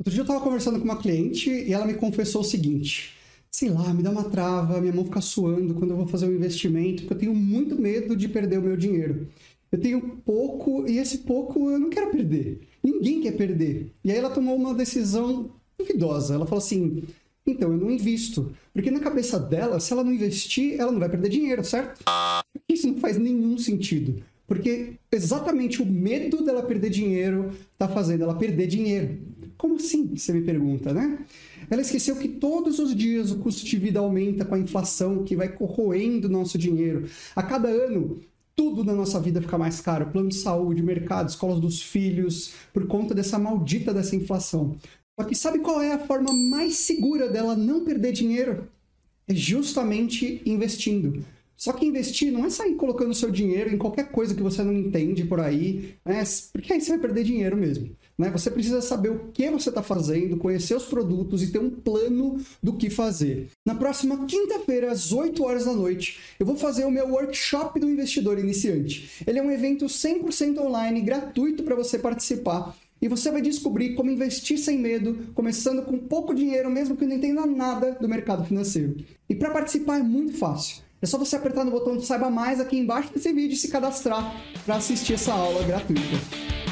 Outro dia eu estava conversando com uma cliente e ela me confessou o seguinte: sei lá, me dá uma trava, minha mão fica suando quando eu vou fazer um investimento, porque eu tenho muito medo de perder o meu dinheiro. Eu tenho pouco e esse pouco eu não quero perder. Ninguém quer perder. E aí ela tomou uma decisão duvidosa. Ela falou assim: então eu não invisto. Porque na cabeça dela, se ela não investir, ela não vai perder dinheiro, certo? Isso não faz nenhum sentido. Porque exatamente o medo dela perder dinheiro está fazendo ela perder dinheiro. Como assim? Você me pergunta, né? Ela esqueceu que todos os dias o custo de vida aumenta com a inflação que vai corroendo nosso dinheiro. A cada ano, tudo na nossa vida fica mais caro: plano de saúde, mercado, escolas dos filhos, por conta dessa maldita dessa inflação. Só que sabe qual é a forma mais segura dela não perder dinheiro? É justamente investindo. Só que investir não é sair colocando seu dinheiro em qualquer coisa que você não entende por aí, né? porque aí você vai perder dinheiro mesmo. Né? Você precisa saber o que você está fazendo, conhecer os produtos e ter um plano do que fazer. Na próxima quinta-feira, às 8 horas da noite, eu vou fazer o meu workshop do investidor iniciante. Ele é um evento 100% online, gratuito para você participar. E você vai descobrir como investir sem medo, começando com pouco dinheiro, mesmo que não entenda nada do mercado financeiro. E para participar é muito fácil. É só você apertar no botão de Saiba Mais aqui embaixo desse vídeo e se cadastrar para assistir essa aula gratuita.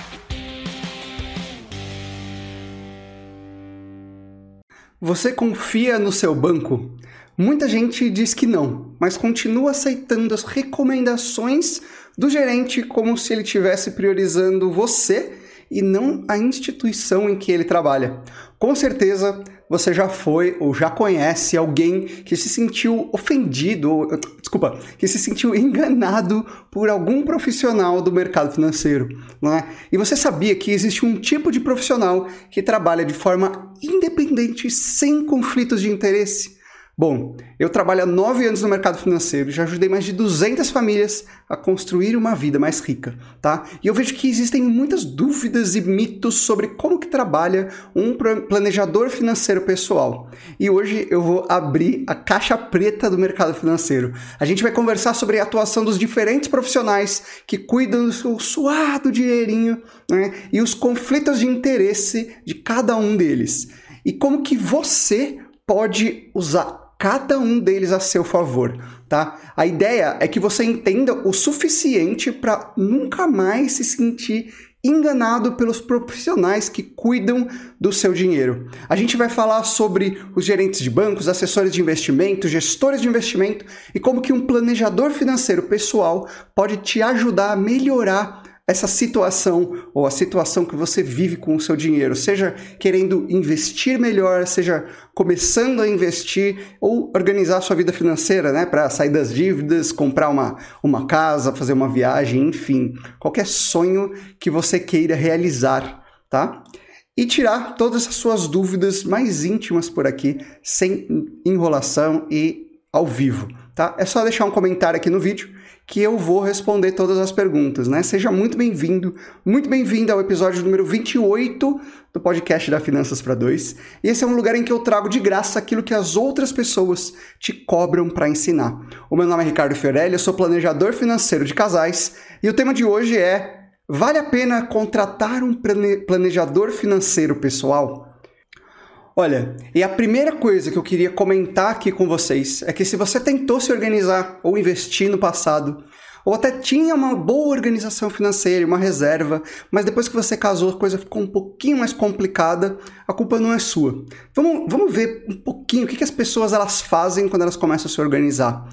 Você confia no seu banco? Muita gente diz que não, mas continua aceitando as recomendações do gerente como se ele estivesse priorizando você e não a instituição em que ele trabalha. Com certeza você já foi ou já conhece alguém que se sentiu ofendido, desculpa, que se sentiu enganado por algum profissional do mercado financeiro, não é? E você sabia que existe um tipo de profissional que trabalha de forma independente, sem conflitos de interesse? Bom, eu trabalho há nove anos no mercado financeiro, já ajudei mais de 200 famílias a construir uma vida mais rica, tá? E eu vejo que existem muitas dúvidas e mitos sobre como que trabalha um planejador financeiro pessoal. E hoje eu vou abrir a caixa preta do mercado financeiro. A gente vai conversar sobre a atuação dos diferentes profissionais que cuidam do seu suado dinheirinho, né? E os conflitos de interesse de cada um deles. E como que você pode usar cada um deles a seu favor, tá? A ideia é que você entenda o suficiente para nunca mais se sentir enganado pelos profissionais que cuidam do seu dinheiro. A gente vai falar sobre os gerentes de bancos, assessores de investimento, gestores de investimento e como que um planejador financeiro pessoal pode te ajudar a melhorar essa situação ou a situação que você vive com o seu dinheiro, seja querendo investir melhor, seja começando a investir ou organizar sua vida financeira, né, para sair das dívidas, comprar uma, uma casa, fazer uma viagem, enfim, qualquer sonho que você queira realizar, tá? E tirar todas as suas dúvidas mais íntimas por aqui, sem enrolação e ao vivo, tá? É só deixar um comentário aqui no vídeo que eu vou responder todas as perguntas, né? Seja muito bem-vindo, muito bem-vindo ao episódio número 28 do podcast da Finanças para Dois. E esse é um lugar em que eu trago de graça aquilo que as outras pessoas te cobram para ensinar. O meu nome é Ricardo Fiorelli, eu sou planejador financeiro de casais e o tema de hoje é: vale a pena contratar um planejador financeiro pessoal? Olha, e a primeira coisa que eu queria comentar aqui com vocês é que se você tentou se organizar ou investir no passado, ou até tinha uma boa organização financeira, uma reserva, mas depois que você casou a coisa ficou um pouquinho mais complicada, a culpa não é sua. Vamos, vamos ver um pouquinho o que, que as pessoas elas fazem quando elas começam a se organizar.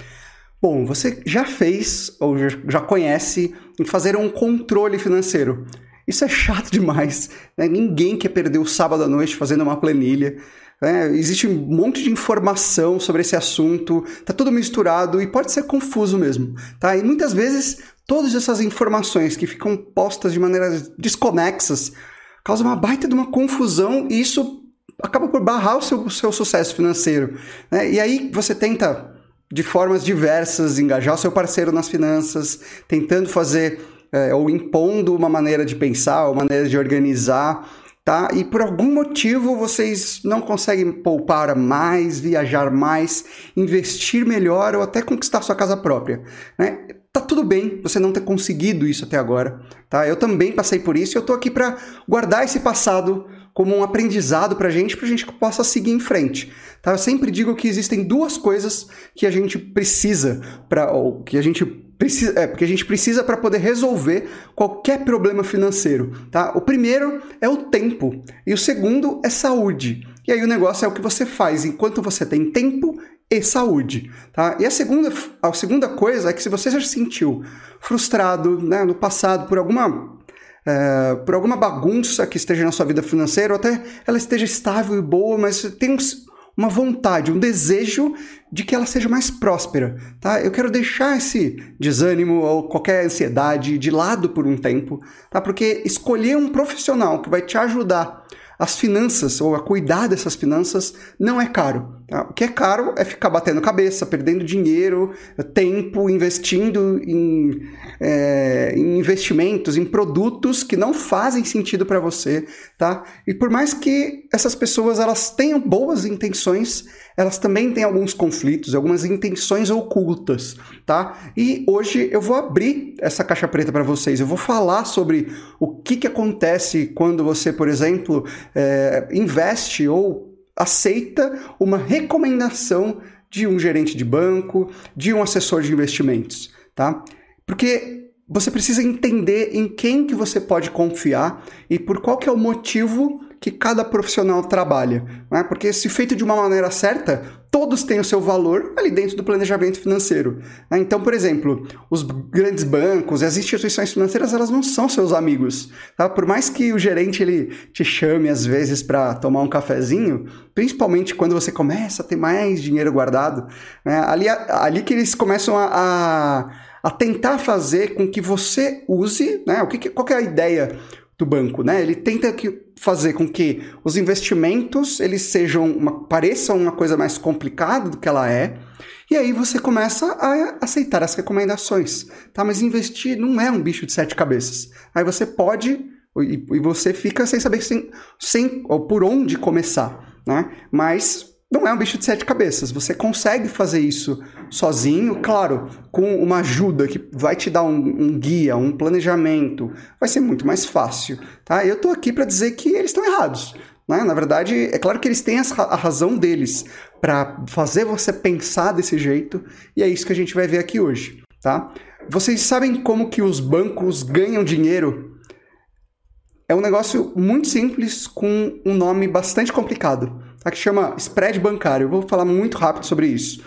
Bom, você já fez ou já conhece em fazer um controle financeiro. Isso é chato demais. Né? Ninguém quer perder o sábado à noite fazendo uma planilha. Né? Existe um monte de informação sobre esse assunto, tá tudo misturado e pode ser confuso mesmo. Tá? E muitas vezes todas essas informações que ficam postas de maneiras desconexas causam uma baita de uma confusão e isso acaba por barrar o seu, o seu sucesso financeiro. Né? E aí você tenta, de formas diversas, engajar o seu parceiro nas finanças, tentando fazer é, ou impondo uma maneira de pensar, uma maneira de organizar, tá? E por algum motivo vocês não conseguem poupar mais, viajar mais, investir melhor ou até conquistar sua casa própria, né? Tá tudo bem você não ter conseguido isso até agora, tá? Eu também passei por isso e eu tô aqui para guardar esse passado como um aprendizado para a gente, para a gente possa seguir em frente. Tá? Eu sempre digo que existem duas coisas que a gente precisa para, ou que a gente precisa, é, porque a gente precisa para poder resolver qualquer problema financeiro, tá? O primeiro é o tempo e o segundo é saúde. E aí o negócio é o que você faz enquanto você tem tempo e saúde, tá? E a segunda, a segunda coisa é que se você já se sentiu frustrado, né, no passado por alguma é, por alguma bagunça que esteja na sua vida financeira, ou até ela esteja estável e boa, mas tem um, uma vontade, um desejo de que ela seja mais próspera, tá? Eu quero deixar esse desânimo ou qualquer ansiedade de lado por um tempo, tá? Porque escolher um profissional que vai te ajudar as finanças ou a cuidar dessas finanças não é caro. Tá? O que é caro é ficar batendo cabeça, perdendo dinheiro, tempo, investindo em, é, em investimentos, em produtos que não fazem sentido para você, tá? E por mais que essas pessoas elas tenham boas intenções, elas também têm alguns conflitos, algumas intenções ocultas, tá? E hoje eu vou abrir essa caixa preta para vocês. Eu vou falar sobre o que, que acontece quando você, por exemplo, é, investe ou aceita uma recomendação de um gerente de banco, de um assessor de investimentos, tá? Porque você precisa entender em quem que você pode confiar e por qual que é o motivo que cada profissional trabalha. Né? Porque se feito de uma maneira certa, todos têm o seu valor ali dentro do planejamento financeiro. Né? Então, por exemplo, os grandes bancos e as instituições financeiras, elas não são seus amigos. Tá? Por mais que o gerente ele te chame às vezes para tomar um cafezinho, principalmente quando você começa a ter mais dinheiro guardado, né? ali, ali que eles começam a, a, a tentar fazer com que você use, né? o que, qual que é a ideia do banco, né? Ele tenta que fazer com que os investimentos eles sejam uma, pareçam uma coisa mais complicada do que ela é. E aí você começa a aceitar as recomendações, tá? Mas investir não é um bicho de sete cabeças. Aí você pode e, e você fica sem saber sem, sem ou por onde começar, né? Mas não é um bicho de sete cabeças. Você consegue fazer isso sozinho, claro, com uma ajuda que vai te dar um, um guia, um planejamento, vai ser muito mais fácil, tá? Eu tô aqui para dizer que eles estão errados. Né? Na verdade, é claro que eles têm a razão deles para fazer você pensar desse jeito, e é isso que a gente vai ver aqui hoje, tá? Vocês sabem como que os bancos ganham dinheiro? É um negócio muito simples com um nome bastante complicado tá? que chama spread bancário. Eu vou falar muito rápido sobre isso.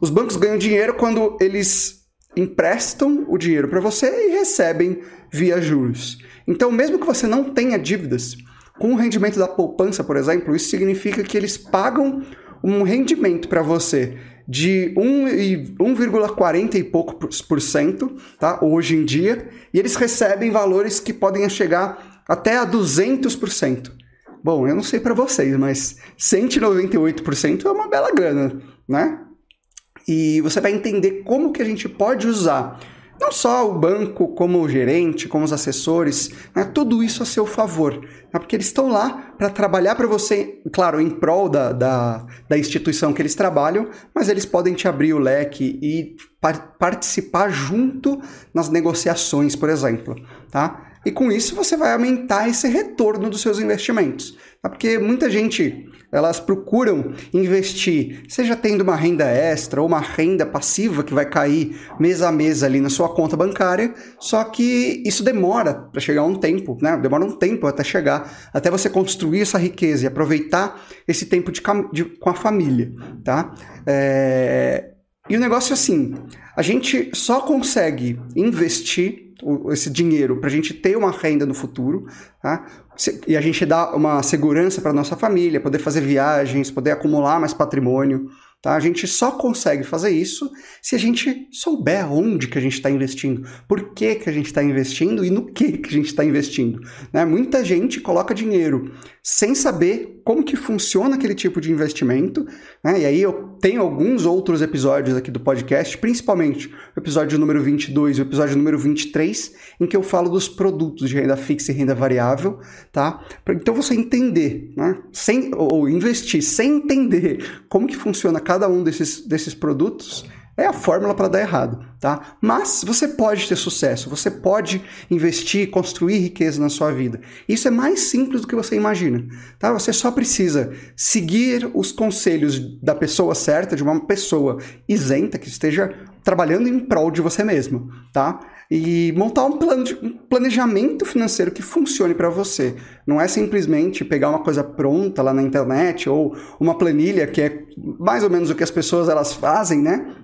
Os bancos ganham dinheiro quando eles emprestam o dinheiro para você e recebem via juros. Então, mesmo que você não tenha dívidas, com o rendimento da poupança, por exemplo, isso significa que eles pagam um rendimento para você de 1,40 e poucos por cento, tá? Hoje em dia, e eles recebem valores que podem chegar até a 200%. Bom, eu não sei para vocês, mas 198% é uma bela grana, né? E você vai entender como que a gente pode usar não só o banco, como o gerente, como os assessores, né? tudo isso a seu favor. Né? Porque eles estão lá para trabalhar para você, claro, em prol da, da, da, instituição que eles trabalham, mas eles podem te abrir o leque e par participar junto nas negociações, por exemplo. Tá? E com isso você vai aumentar esse retorno dos seus investimentos. Tá? Porque muita gente, elas procuram investir, seja tendo uma renda extra ou uma renda passiva que vai cair mês a mês ali na sua conta bancária, só que isso demora para chegar um tempo, né? Demora um tempo até chegar, até você construir essa riqueza e aproveitar esse tempo de, de com a família, tá? É... E o negócio é assim, a gente só consegue investir esse dinheiro para a gente ter uma renda no futuro, tá? e a gente dá uma segurança para nossa família, poder fazer viagens, poder acumular mais patrimônio. Tá? A gente só consegue fazer isso se a gente souber onde que a gente está investindo, por que, que a gente está investindo e no que, que a gente está investindo. Né? Muita gente coloca dinheiro sem saber como que funciona aquele tipo de investimento. Né? E aí eu tenho alguns outros episódios aqui do podcast, principalmente o episódio número 22 e o episódio número 23, em que eu falo dos produtos de renda fixa e renda variável. Tá? Então você entender, né? sem, ou investir sem entender como que funciona cada um desses, desses produtos é a fórmula para dar errado, tá? Mas você pode ter sucesso, você pode investir, construir riqueza na sua vida. Isso é mais simples do que você imagina, tá? Você só precisa seguir os conselhos da pessoa certa, de uma pessoa isenta que esteja trabalhando em prol de você mesmo, tá? E montar um, plano de, um planejamento financeiro que funcione para você. Não é simplesmente pegar uma coisa pronta lá na internet ou uma planilha que é mais ou menos o que as pessoas elas fazem, né?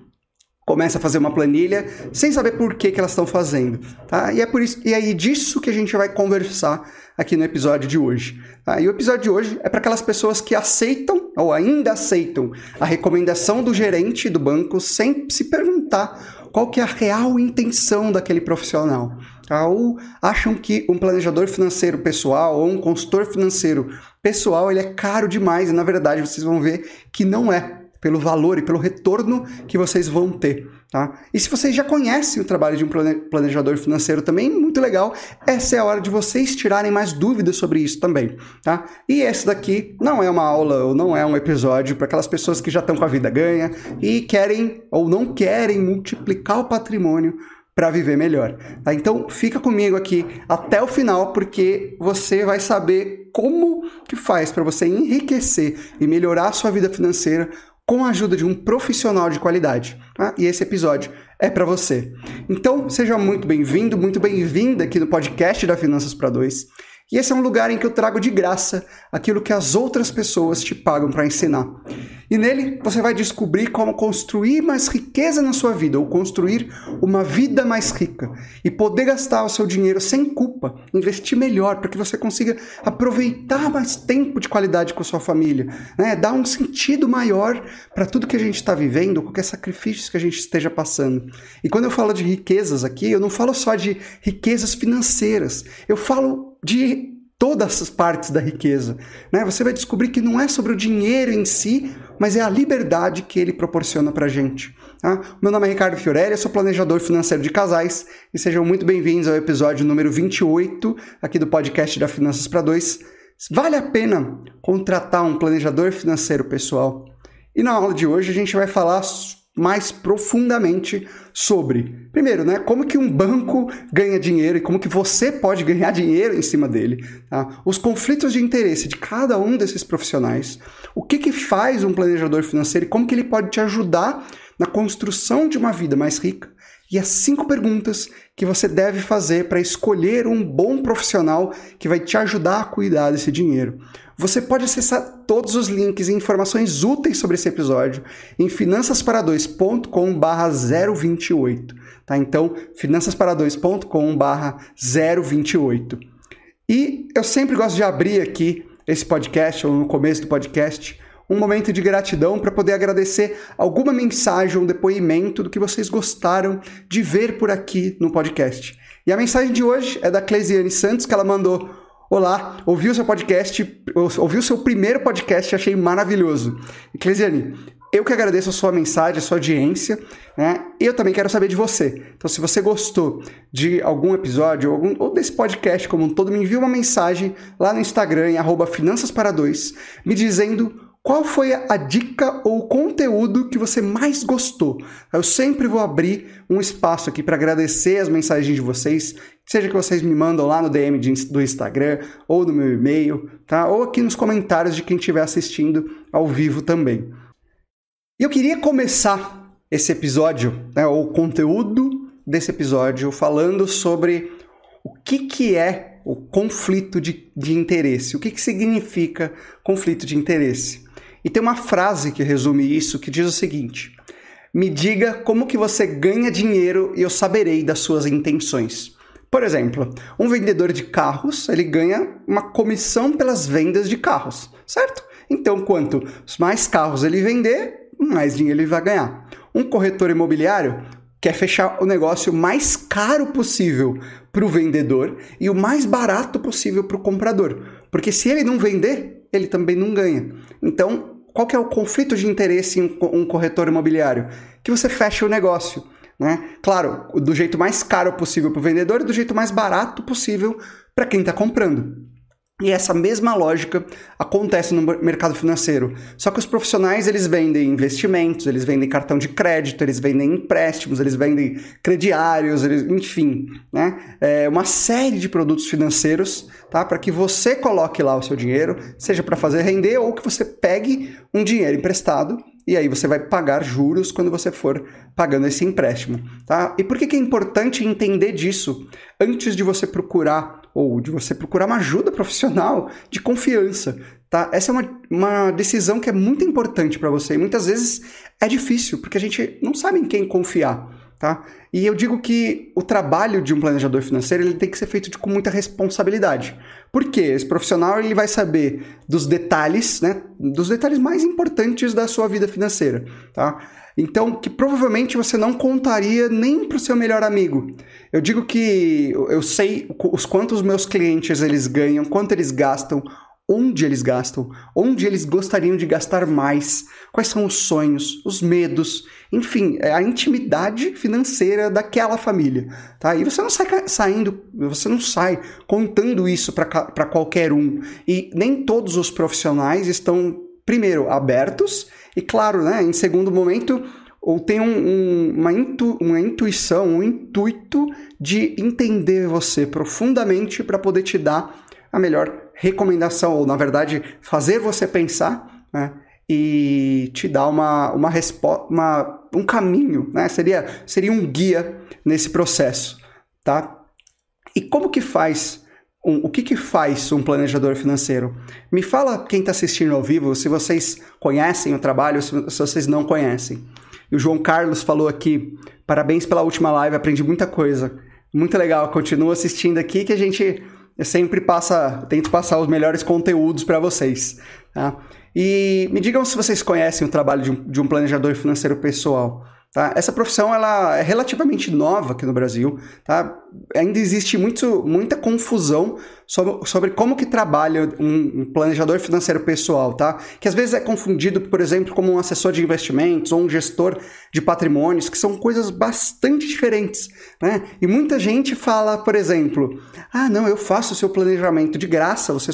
começa a fazer uma planilha sem saber por que, que elas estão fazendo, tá? E é por isso e é aí disso que a gente vai conversar aqui no episódio de hoje. Tá? E o episódio de hoje é para aquelas pessoas que aceitam ou ainda aceitam a recomendação do gerente do banco sem se perguntar qual que é a real intenção daquele profissional. Tá? Ou acham que um planejador financeiro pessoal ou um consultor financeiro pessoal ele é caro demais e na verdade vocês vão ver que não é pelo valor e pelo retorno que vocês vão ter. Tá? E se vocês já conhecem o trabalho de um planejador financeiro também, muito legal, essa é a hora de vocês tirarem mais dúvidas sobre isso também. Tá? E esse daqui não é uma aula ou não é um episódio para aquelas pessoas que já estão com a vida ganha e querem ou não querem multiplicar o patrimônio para viver melhor. Tá? Então fica comigo aqui até o final porque você vai saber como que faz para você enriquecer e melhorar a sua vida financeira com a ajuda de um profissional de qualidade. Tá? E esse episódio é para você. Então, seja muito bem-vindo, muito bem-vinda aqui no podcast da Finanças para Dois. E esse é um lugar em que eu trago de graça aquilo que as outras pessoas te pagam para ensinar. E nele você vai descobrir como construir mais riqueza na sua vida, ou construir uma vida mais rica. E poder gastar o seu dinheiro sem culpa, investir melhor, para que você consiga aproveitar mais tempo de qualidade com a sua família. Né? Dar um sentido maior para tudo que a gente está vivendo, qualquer sacrifício que a gente esteja passando. E quando eu falo de riquezas aqui, eu não falo só de riquezas financeiras, eu falo de todas as partes da riqueza. Né? Você vai descobrir que não é sobre o dinheiro em si, mas é a liberdade que ele proporciona para a gente. Tá? Meu nome é Ricardo Fiorelli, eu sou planejador financeiro de casais e sejam muito bem-vindos ao episódio número 28 aqui do podcast da Finanças para Dois. Vale a pena contratar um planejador financeiro pessoal? E na aula de hoje a gente vai falar mais profundamente sobre, primeiro, né, como que um banco ganha dinheiro e como que você pode ganhar dinheiro em cima dele, tá? os conflitos de interesse de cada um desses profissionais, o que que faz um planejador financeiro e como que ele pode te ajudar na construção de uma vida mais rica e as cinco perguntas que você deve fazer para escolher um bom profissional que vai te ajudar a cuidar desse dinheiro. Você pode acessar todos os links e informações úteis sobre esse episódio em finançaspara2.com/028, tá? Então, finançaspara2.com/028. E eu sempre gosto de abrir aqui esse podcast ou no começo do podcast um momento de gratidão para poder agradecer alguma mensagem ou um depoimento do que vocês gostaram de ver por aqui no podcast. E a mensagem de hoje é da Cleisiane Santos, que ela mandou: Olá, ouvi o seu podcast, ouvi o seu primeiro podcast, achei maravilhoso. E Cleisiane, eu que agradeço a sua mensagem, a sua audiência, né? E eu também quero saber de você. Então, se você gostou de algum episódio ou, algum, ou desse podcast como um todo, me envie uma mensagem lá no Instagram, em Finanças para Dois, me dizendo qual foi a dica ou conteúdo que você mais gostou? Eu sempre vou abrir um espaço aqui para agradecer as mensagens de vocês, seja que vocês me mandam lá no DM do Instagram ou no meu e-mail, tá? Ou aqui nos comentários de quem estiver assistindo ao vivo também. E eu queria começar esse episódio, né, ou o conteúdo desse episódio, falando sobre o que, que é o conflito de, de interesse, o que, que significa conflito de interesse. E tem uma frase que resume isso que diz o seguinte: Me diga como que você ganha dinheiro e eu saberei das suas intenções. Por exemplo, um vendedor de carros, ele ganha uma comissão pelas vendas de carros, certo? Então, quanto mais carros ele vender, mais dinheiro ele vai ganhar. Um corretor imobiliário quer fechar o negócio mais caro possível para o vendedor e o mais barato possível para o comprador. Porque se ele não vender, ele também não ganha. Então, qual que é o conflito de interesse em um corretor imobiliário? Que você fecha o negócio. Né? Claro, do jeito mais caro possível para o vendedor e do jeito mais barato possível para quem está comprando. E essa mesma lógica acontece no mercado financeiro. Só que os profissionais eles vendem investimentos, eles vendem cartão de crédito, eles vendem empréstimos, eles vendem crediários, eles, enfim, né? É uma série de produtos financeiros, tá? Para que você coloque lá o seu dinheiro, seja para fazer render ou que você pegue um dinheiro emprestado e aí você vai pagar juros quando você for pagando esse empréstimo, tá? E por que, que é importante entender disso antes de você procurar ou de você procurar uma ajuda profissional de confiança, tá? Essa é uma, uma decisão que é muito importante para você e muitas vezes é difícil porque a gente não sabe em quem confiar. Tá? E eu digo que o trabalho de um planejador financeiro ele tem que ser feito de, com muita responsabilidade. Por quê? Esse profissional ele vai saber dos detalhes, né, dos detalhes mais importantes da sua vida financeira. Tá? Então, que provavelmente você não contaria nem para o seu melhor amigo. Eu digo que eu sei os quantos meus clientes eles ganham, quanto eles gastam, onde eles gastam, onde eles gostariam de gastar mais, quais são os sonhos, os medos, enfim, é a intimidade financeira daquela família, tá? E você não sai saindo, você não sai contando isso para qualquer um. E nem todos os profissionais estão, primeiro, abertos e, claro, né, em segundo momento, ou tem um, um, uma, intu, uma intuição, um intuito de entender você profundamente para poder te dar a melhor recomendação, ou na verdade, fazer você pensar né, e te dar uma, uma resposta, um caminho, né? seria, seria um guia nesse processo. Tá? E como que faz? Um, o que, que faz um planejador financeiro? Me fala quem está assistindo ao vivo, se vocês conhecem o trabalho, se, se vocês não conhecem. E o João Carlos falou aqui: parabéns pela última live, aprendi muita coisa. Muito legal, continua assistindo aqui que a gente sempre passa, tento passar os melhores conteúdos para vocês. Tá? E me digam se vocês conhecem o trabalho de um, de um planejador financeiro pessoal. Tá? Essa profissão ela é relativamente nova aqui no Brasil. Tá? Ainda existe muito, muita confusão sobre, sobre como que trabalha um, um, planejador financeiro pessoal, tá? que às vezes é confundido, por exemplo, como um assessor de investimentos ou um gestor de patrimônios, que são coisas bastante diferentes. Né? E muita gente fala, por exemplo, ah, não, eu faço o seu planejamento de graça, você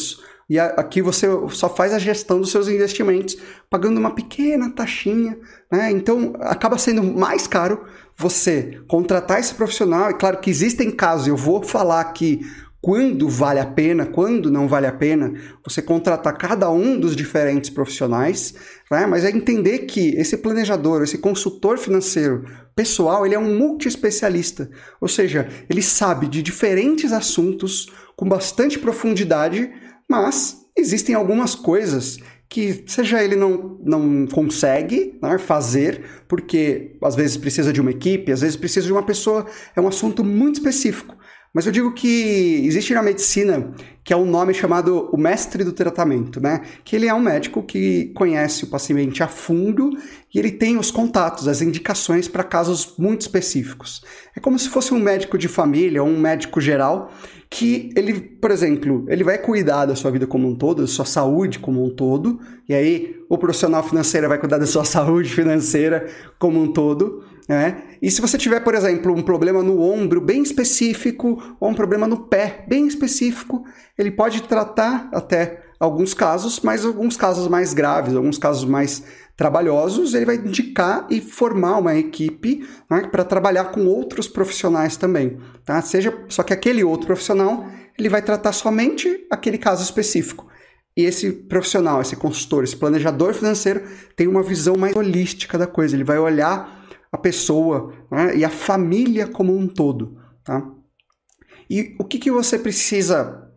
e aqui você só faz a gestão dos seus investimentos pagando uma pequena taxinha, né? Então acaba sendo mais caro você contratar esse profissional. É claro que existem casos, eu vou falar aqui quando vale a pena, quando não vale a pena você contratar cada um dos diferentes profissionais, né? mas é entender que esse planejador, esse consultor financeiro pessoal, ele é um multi-especialista, ou seja, ele sabe de diferentes assuntos com bastante profundidade mas existem algumas coisas que seja ele não, não consegue né, fazer, porque às vezes precisa de uma equipe, às vezes precisa de uma pessoa, é um assunto muito específico. Mas eu digo que existe na medicina que é um nome chamado o mestre do tratamento, né? Que ele é um médico que conhece o paciente a fundo e ele tem os contatos, as indicações para casos muito específicos. É como se fosse um médico de família, ou um médico geral, que ele, por exemplo, ele vai cuidar da sua vida como um todo, da sua saúde como um todo, e aí o profissional financeiro vai cuidar da sua saúde financeira como um todo, né? E se você tiver, por exemplo, um problema no ombro bem específico ou um problema no pé bem específico, ele pode tratar até alguns casos, mas alguns casos mais graves, alguns casos mais trabalhosos, ele vai indicar e formar uma equipe né, para trabalhar com outros profissionais também, tá? Seja só que aquele outro profissional ele vai tratar somente aquele caso específico. E esse profissional, esse consultor, esse planejador financeiro tem uma visão mais holística da coisa. Ele vai olhar a pessoa né, e a família como um todo, tá? E o que, que você precisa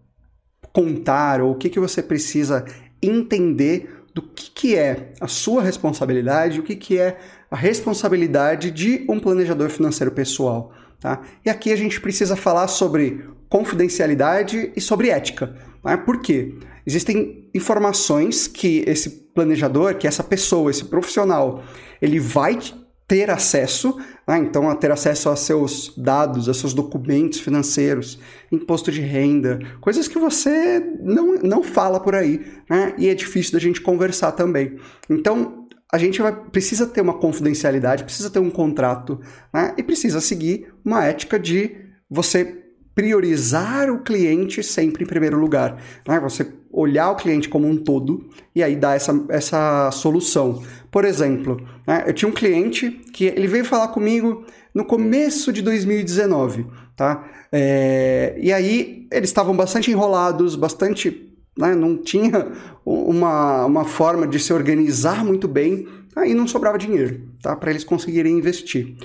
contar ou o que, que você precisa entender do que, que é a sua responsabilidade, o que, que é a responsabilidade de um planejador financeiro pessoal. Tá? E aqui a gente precisa falar sobre confidencialidade e sobre ética. Tá? Por quê? Existem informações que esse planejador, que essa pessoa, esse profissional, ele vai ter acesso, né? então a ter acesso a seus dados, a seus documentos financeiros, imposto de renda, coisas que você não, não fala por aí, né? e é difícil da gente conversar também. Então a gente vai, precisa ter uma confidencialidade, precisa ter um contrato, né? e precisa seguir uma ética de você priorizar o cliente sempre em primeiro lugar. Né? Você olhar o cliente como um todo e aí dar essa, essa solução. Por exemplo, né, eu tinha um cliente que ele veio falar comigo no começo de 2019, tá? É, e aí eles estavam bastante enrolados, bastante. Né, não tinha uma, uma forma de se organizar muito bem, aí não sobrava dinheiro, tá? Para eles conseguirem investir.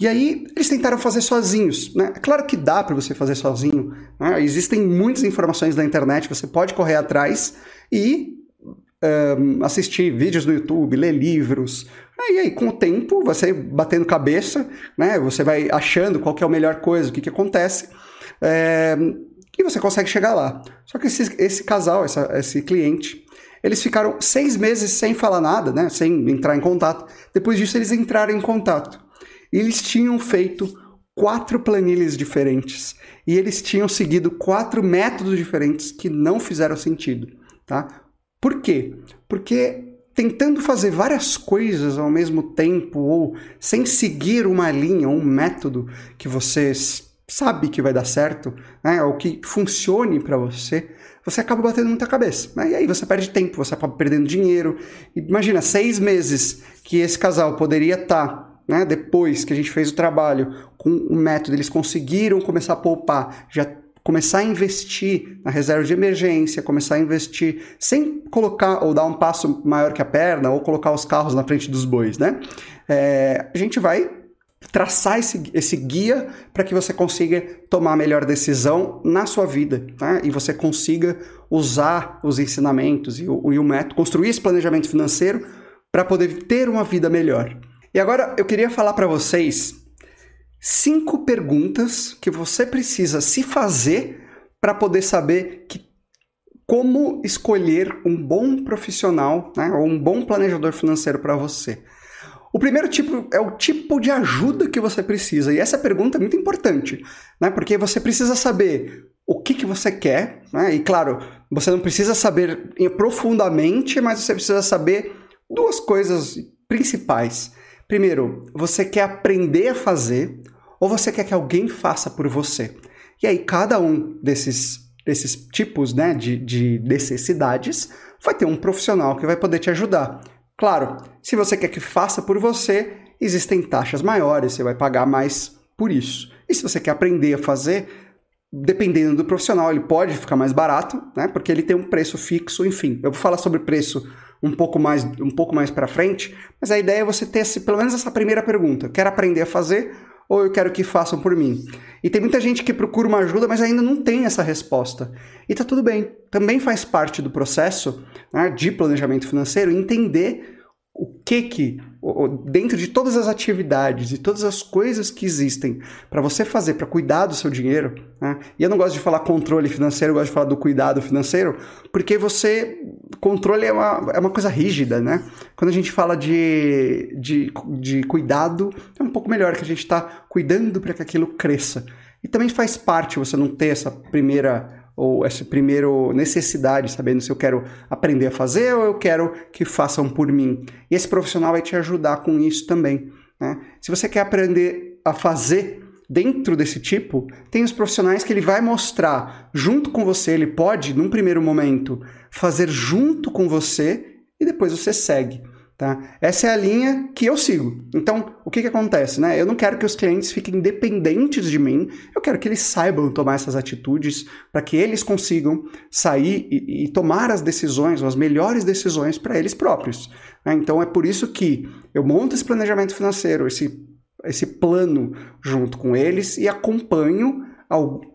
E aí eles tentaram fazer sozinhos. Né? É claro que dá para você fazer sozinho. Né? Existem muitas informações na internet, você pode correr atrás e um, assistir vídeos no YouTube, ler livros. E aí, com o tempo, você batendo cabeça, né? Você vai achando qual é a melhor coisa, o que, que acontece. É, e você consegue chegar lá. Só que esse, esse casal, essa, esse cliente, eles ficaram seis meses sem falar nada, né? Sem entrar em contato. Depois disso, eles entraram em contato. Eles tinham feito quatro planilhas diferentes. E eles tinham seguido quatro métodos diferentes que não fizeram sentido, tá? Por quê? Porque tentando fazer várias coisas ao mesmo tempo ou sem seguir uma linha, um método que você sabe que vai dar certo, né, ou que funcione para você, você acaba batendo muita cabeça. Né? E aí você perde tempo, você acaba perdendo dinheiro. Imagina, seis meses que esse casal poderia estar, tá, né, depois que a gente fez o trabalho, com o método, eles conseguiram começar a poupar, já começar a investir na reserva de emergência, começar a investir sem colocar ou dar um passo maior que a perna ou colocar os carros na frente dos bois, né? É, a gente vai traçar esse, esse guia para que você consiga tomar a melhor decisão na sua vida tá? e você consiga usar os ensinamentos e o, e o método, construir esse planejamento financeiro para poder ter uma vida melhor. E agora eu queria falar para vocês cinco perguntas que você precisa se fazer para poder saber que, como escolher um bom profissional né, ou um bom planejador financeiro para você. O primeiro tipo é o tipo de ajuda que você precisa. E essa pergunta é muito importante, né? Porque você precisa saber o que, que você quer, né? E claro, você não precisa saber profundamente, mas você precisa saber duas coisas principais. Primeiro, você quer aprender a fazer ou você quer que alguém faça por você? E aí, cada um desses, desses tipos né, de, de necessidades vai ter um profissional que vai poder te ajudar. Claro, se você quer que faça por você, existem taxas maiores, você vai pagar mais por isso. E se você quer aprender a fazer, dependendo do profissional, ele pode ficar mais barato, né? Porque ele tem um preço fixo, enfim. Eu vou falar sobre preço um pouco mais um pouco mais para frente, mas a ideia é você ter esse, pelo menos essa primeira pergunta. Quer aprender a fazer? ou eu quero que façam por mim? E tem muita gente que procura uma ajuda, mas ainda não tem essa resposta. E tá tudo bem. Também faz parte do processo né, de planejamento financeiro entender o que que, dentro de todas as atividades e todas as coisas que existem para você fazer para cuidar do seu dinheiro, né? e eu não gosto de falar controle financeiro, eu gosto de falar do cuidado financeiro, porque você, controle é uma, é uma coisa rígida, né? Quando a gente fala de, de, de cuidado, é um pouco melhor que a gente está cuidando para que aquilo cresça. E também faz parte você não ter essa primeira ou essa primeira necessidade, sabendo se eu quero aprender a fazer ou eu quero que façam por mim. E esse profissional vai te ajudar com isso também. Né? Se você quer aprender a fazer dentro desse tipo, tem os profissionais que ele vai mostrar junto com você, ele pode, num primeiro momento, fazer junto com você e depois você segue. Tá? Essa é a linha que eu sigo. Então, o que, que acontece? Né? Eu não quero que os clientes fiquem dependentes de mim, eu quero que eles saibam tomar essas atitudes para que eles consigam sair e, e, tomar as decisões, ou as melhores decisões para eles próprios. Né? Então, é por isso que eu monto esse planejamento financeiro, esse, esse plano junto com eles e acompanho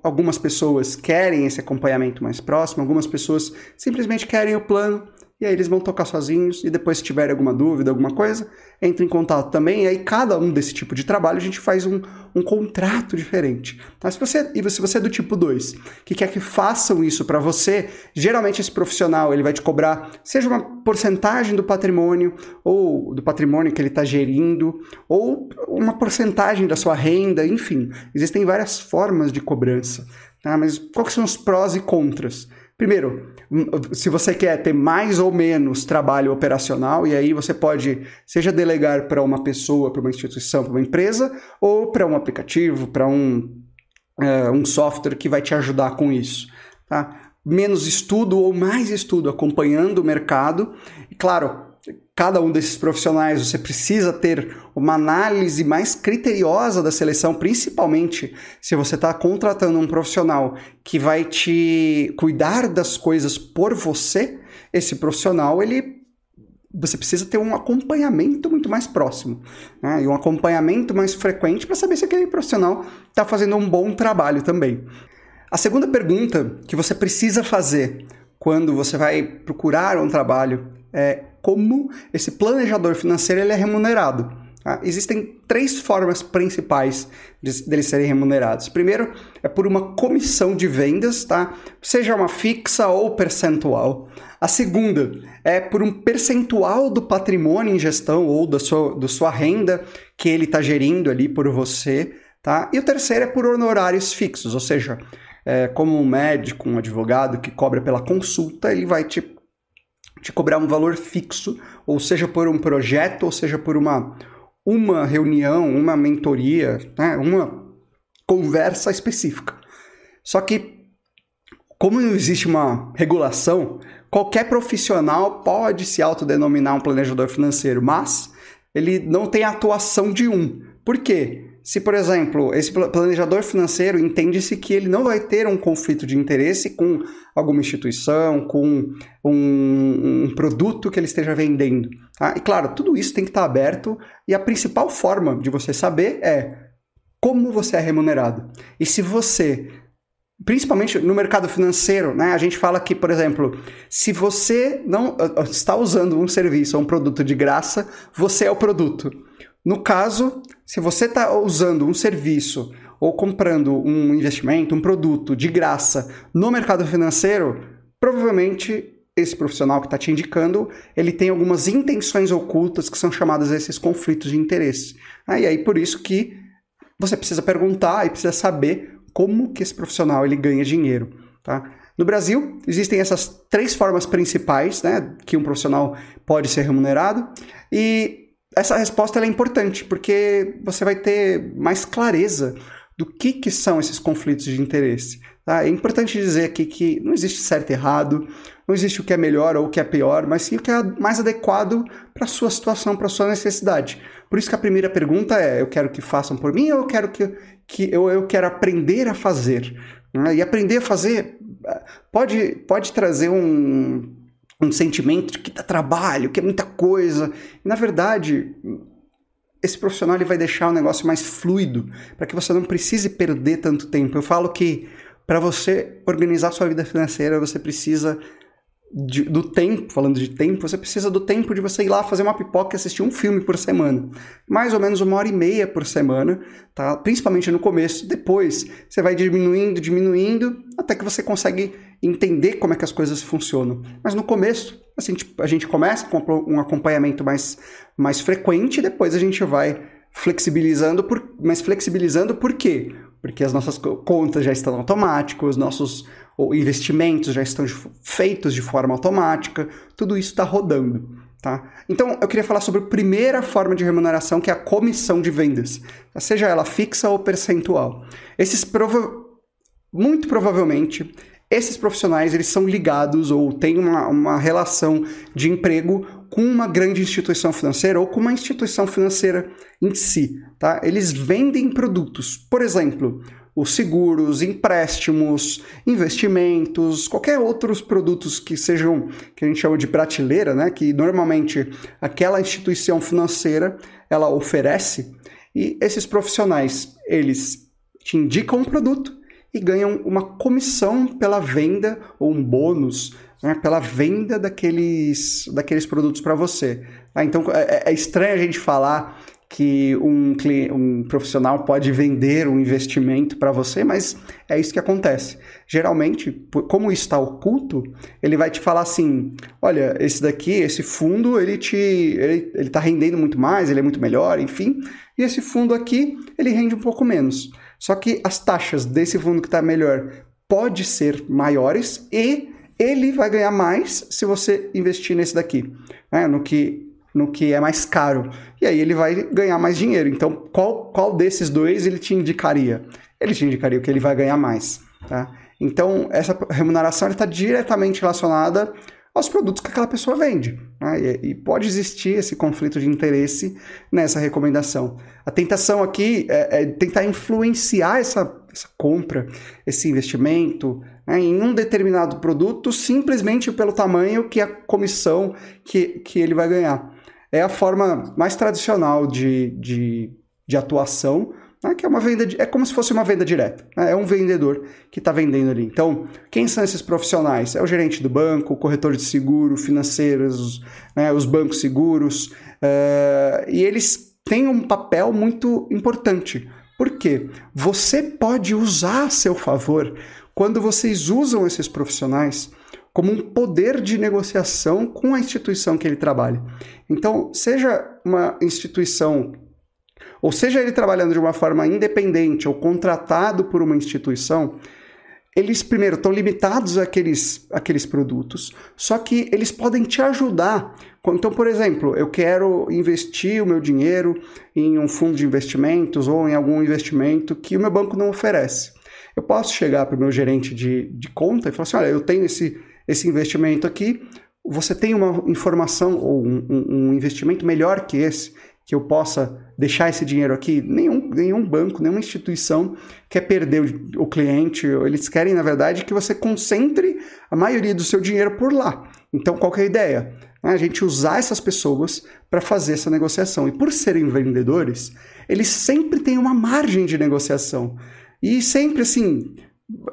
algumas pessoas querem esse acompanhamento mais próximo, algumas pessoas simplesmente querem o plano e aí eles vão tocar sozinhos e depois se tiver alguma dúvida, alguma coisa, entre em contato também, e aí cada um desse tipo de trabalho a gente faz um, um contrato diferente. Tá? Se você, e se você é do tipo 2, que quer que façam isso para você, geralmente esse profissional ele vai te cobrar, seja uma porcentagem do patrimônio, ou do patrimônio que ele está gerindo, ou uma porcentagem da sua renda, enfim, existem várias formas de cobrança. Tá? Mas quais são os prós e contras? Primeiro, hum, se você quer ter mais ou menos trabalho operacional, e aí você pode, seja delegar para uma pessoa, para uma instituição, para uma empresa, ou para um aplicativo, para um uh, um software que vai te ajudar com isso. Tá? Menos estudo ou mais estudo acompanhando o mercado. E claro, cada um desses profissionais você precisa ter uma análise mais criteriosa da seleção, principalmente se você está contratando um profissional que vai te cuidar das coisas por você. Esse profissional ele você precisa ter um acompanhamento muito mais próximo né? e um acompanhamento mais frequente para saber se aquele profissional está fazendo um bom trabalho também. A segunda pergunta que você precisa fazer quando você vai procurar um trabalho é como esse planejador financeiro ele é remunerado. Tá? Existem três formas principais de, deles serem remunerados. Primeiro é por uma comissão de vendas, tá? seja uma fixa ou percentual. A segunda é por um percentual do patrimônio em gestão ou da sua, da sua renda que ele está gerindo ali por você. Tá? E o terceiro é por honorários fixos, ou seja, é, como um médico, um advogado que cobra pela consulta, ele vai te, te cobrar um valor fixo, ou seja por um projeto, ou seja por uma, uma reunião, uma mentoria, né? uma conversa específica. Só que, como não existe uma regulação, qualquer profissional pode se autodenominar um planejador financeiro, mas ele não tem atuação de um. Por quê? Se, por exemplo, esse planejador financeiro entende-se que ele não vai ter um conflito de interesse com alguma instituição, com um, um produto que ele esteja vendendo. Tá? E claro, tudo isso tem que estar aberto e a principal forma de você saber é como você é remunerado. E se você principalmente no mercado financeiro, né? A gente fala que, por exemplo, se você não está usando um serviço ou um produto de graça, você é o produto. No caso, se você está usando um serviço ou comprando um investimento, um produto de graça no mercado financeiro, provavelmente esse profissional que está te indicando, ele tem algumas intenções ocultas que são chamadas esses conflitos de interesse. Ah, e aí por isso que você precisa perguntar e precisa saber como que esse profissional ele ganha dinheiro, tá? No Brasil, existem essas três formas principais né, que um profissional pode ser remunerado e essa resposta é importante, porque você vai ter mais clareza do que, que são esses conflitos de interesse. Tá? É importante dizer aqui que não existe certo e errado, não existe o que é melhor ou o que é pior, mas sim o que é mais adequado para a sua situação, para a sua necessidade. Por isso que a primeira pergunta é: eu quero que façam por mim ou eu quero que, que eu, eu quero aprender a fazer? Né? E aprender a fazer pode, pode trazer um, um sentimento de que dá trabalho, que é muita coisa. E, na verdade, esse profissional ele vai deixar o negócio mais fluido, para que você não precise perder tanto tempo. Eu falo que para você organizar sua vida financeira, você precisa de, do tempo, falando de tempo, você precisa do tempo de você ir lá fazer uma pipoca e assistir um filme por semana. Mais ou menos uma hora e meia por semana, tá? Principalmente no começo. Depois, você vai diminuindo, diminuindo, até que você consegue entender como é que as coisas funcionam. Mas no começo, assim, tipo, a gente começa com um acompanhamento mais, mais frequente, depois a gente vai flexibilizando, por, mas flexibilizando por quê? Porque as nossas contas já estão automáticas, os nossos investimentos já estão feitos de forma automática, tudo isso está rodando. Tá? Então, eu queria falar sobre a primeira forma de remuneração, que é a comissão de vendas, seja ela fixa ou percentual. Esses prova muito provavelmente esses profissionais eles são ligados ou têm uma, uma relação de emprego com uma grande instituição financeira ou com uma instituição financeira em si. Tá? Eles vendem produtos, por exemplo, os seguros, empréstimos, investimentos, qualquer outros produtos que sejam que a gente chama de prateleira, né? que normalmente aquela instituição financeira ela oferece. E esses profissionais eles te indicam um produto e ganham uma comissão pela venda ou um bônus né, pela venda daqueles, daqueles produtos para você. Ah, então é, é, estranho a gente falar que um, um profissional pode vender um investimento para você, mas é isso que acontece. Geralmente, como está oculto, ele vai te falar assim: olha, esse daqui, esse fundo, ele te ele está rendendo muito mais, ele é muito melhor, enfim. E esse fundo aqui, ele rende um pouco menos. Só que as taxas desse fundo que está melhor pode ser maiores e ele vai ganhar mais se você investir nesse daqui, né? no que no que é mais caro. E aí ele vai ganhar mais dinheiro. Então, qual, qual desses dois ele te indicaria? Ele te indicaria o que ele vai ganhar mais. Tá? Então, essa remuneração está diretamente relacionada aos produtos que aquela pessoa vende. Né? E, e, pode existir esse conflito de interesse nessa recomendação. A tentação aqui é, é tentar influenciar essa, essa, compra, esse investimento né, em um determinado produto simplesmente pelo tamanho que a comissão que, que ele vai ganhar. É a forma mais tradicional de, de, de atuação né, que é uma venda, é como se fosse uma venda direta. Né, é um vendedor que está vendendo ali. Então, quem são esses profissionais? É o gerente do banco, o corretor de seguro, financeiros, né, os bancos seguros, uh, e eles têm um papel muito importante. Por quê? Você pode usar a seu favor quando vocês usam esses profissionais como um poder de negociação com a instituição que ele trabalha. Então, seja uma instituição ou seja ele trabalhando de uma forma independente ou contratado por uma instituição, eles primeiro estão limitados àqueles, àqueles produtos, só que eles podem te ajudar. Então, por exemplo, eu quero investir o meu dinheiro em um fundo de investimentos ou em algum investimento que o meu banco não oferece. Eu posso chegar para o meu gerente de, de conta e falar assim: olha, eu tenho esse, esse investimento aqui, você tem uma informação ou um, um investimento melhor que esse que eu possa deixar esse dinheiro aqui. Nenhum, nenhum banco, nenhuma instituição quer perder o, o, cliente. Eles querem, na verdade, que você concentre a maioria do seu dinheiro por lá. Então, qual é a ideia? É a gente usar essas pessoas para fazer essa negociação. E por serem vendedores, eles sempre têm uma margem de negociação. E sempre assim,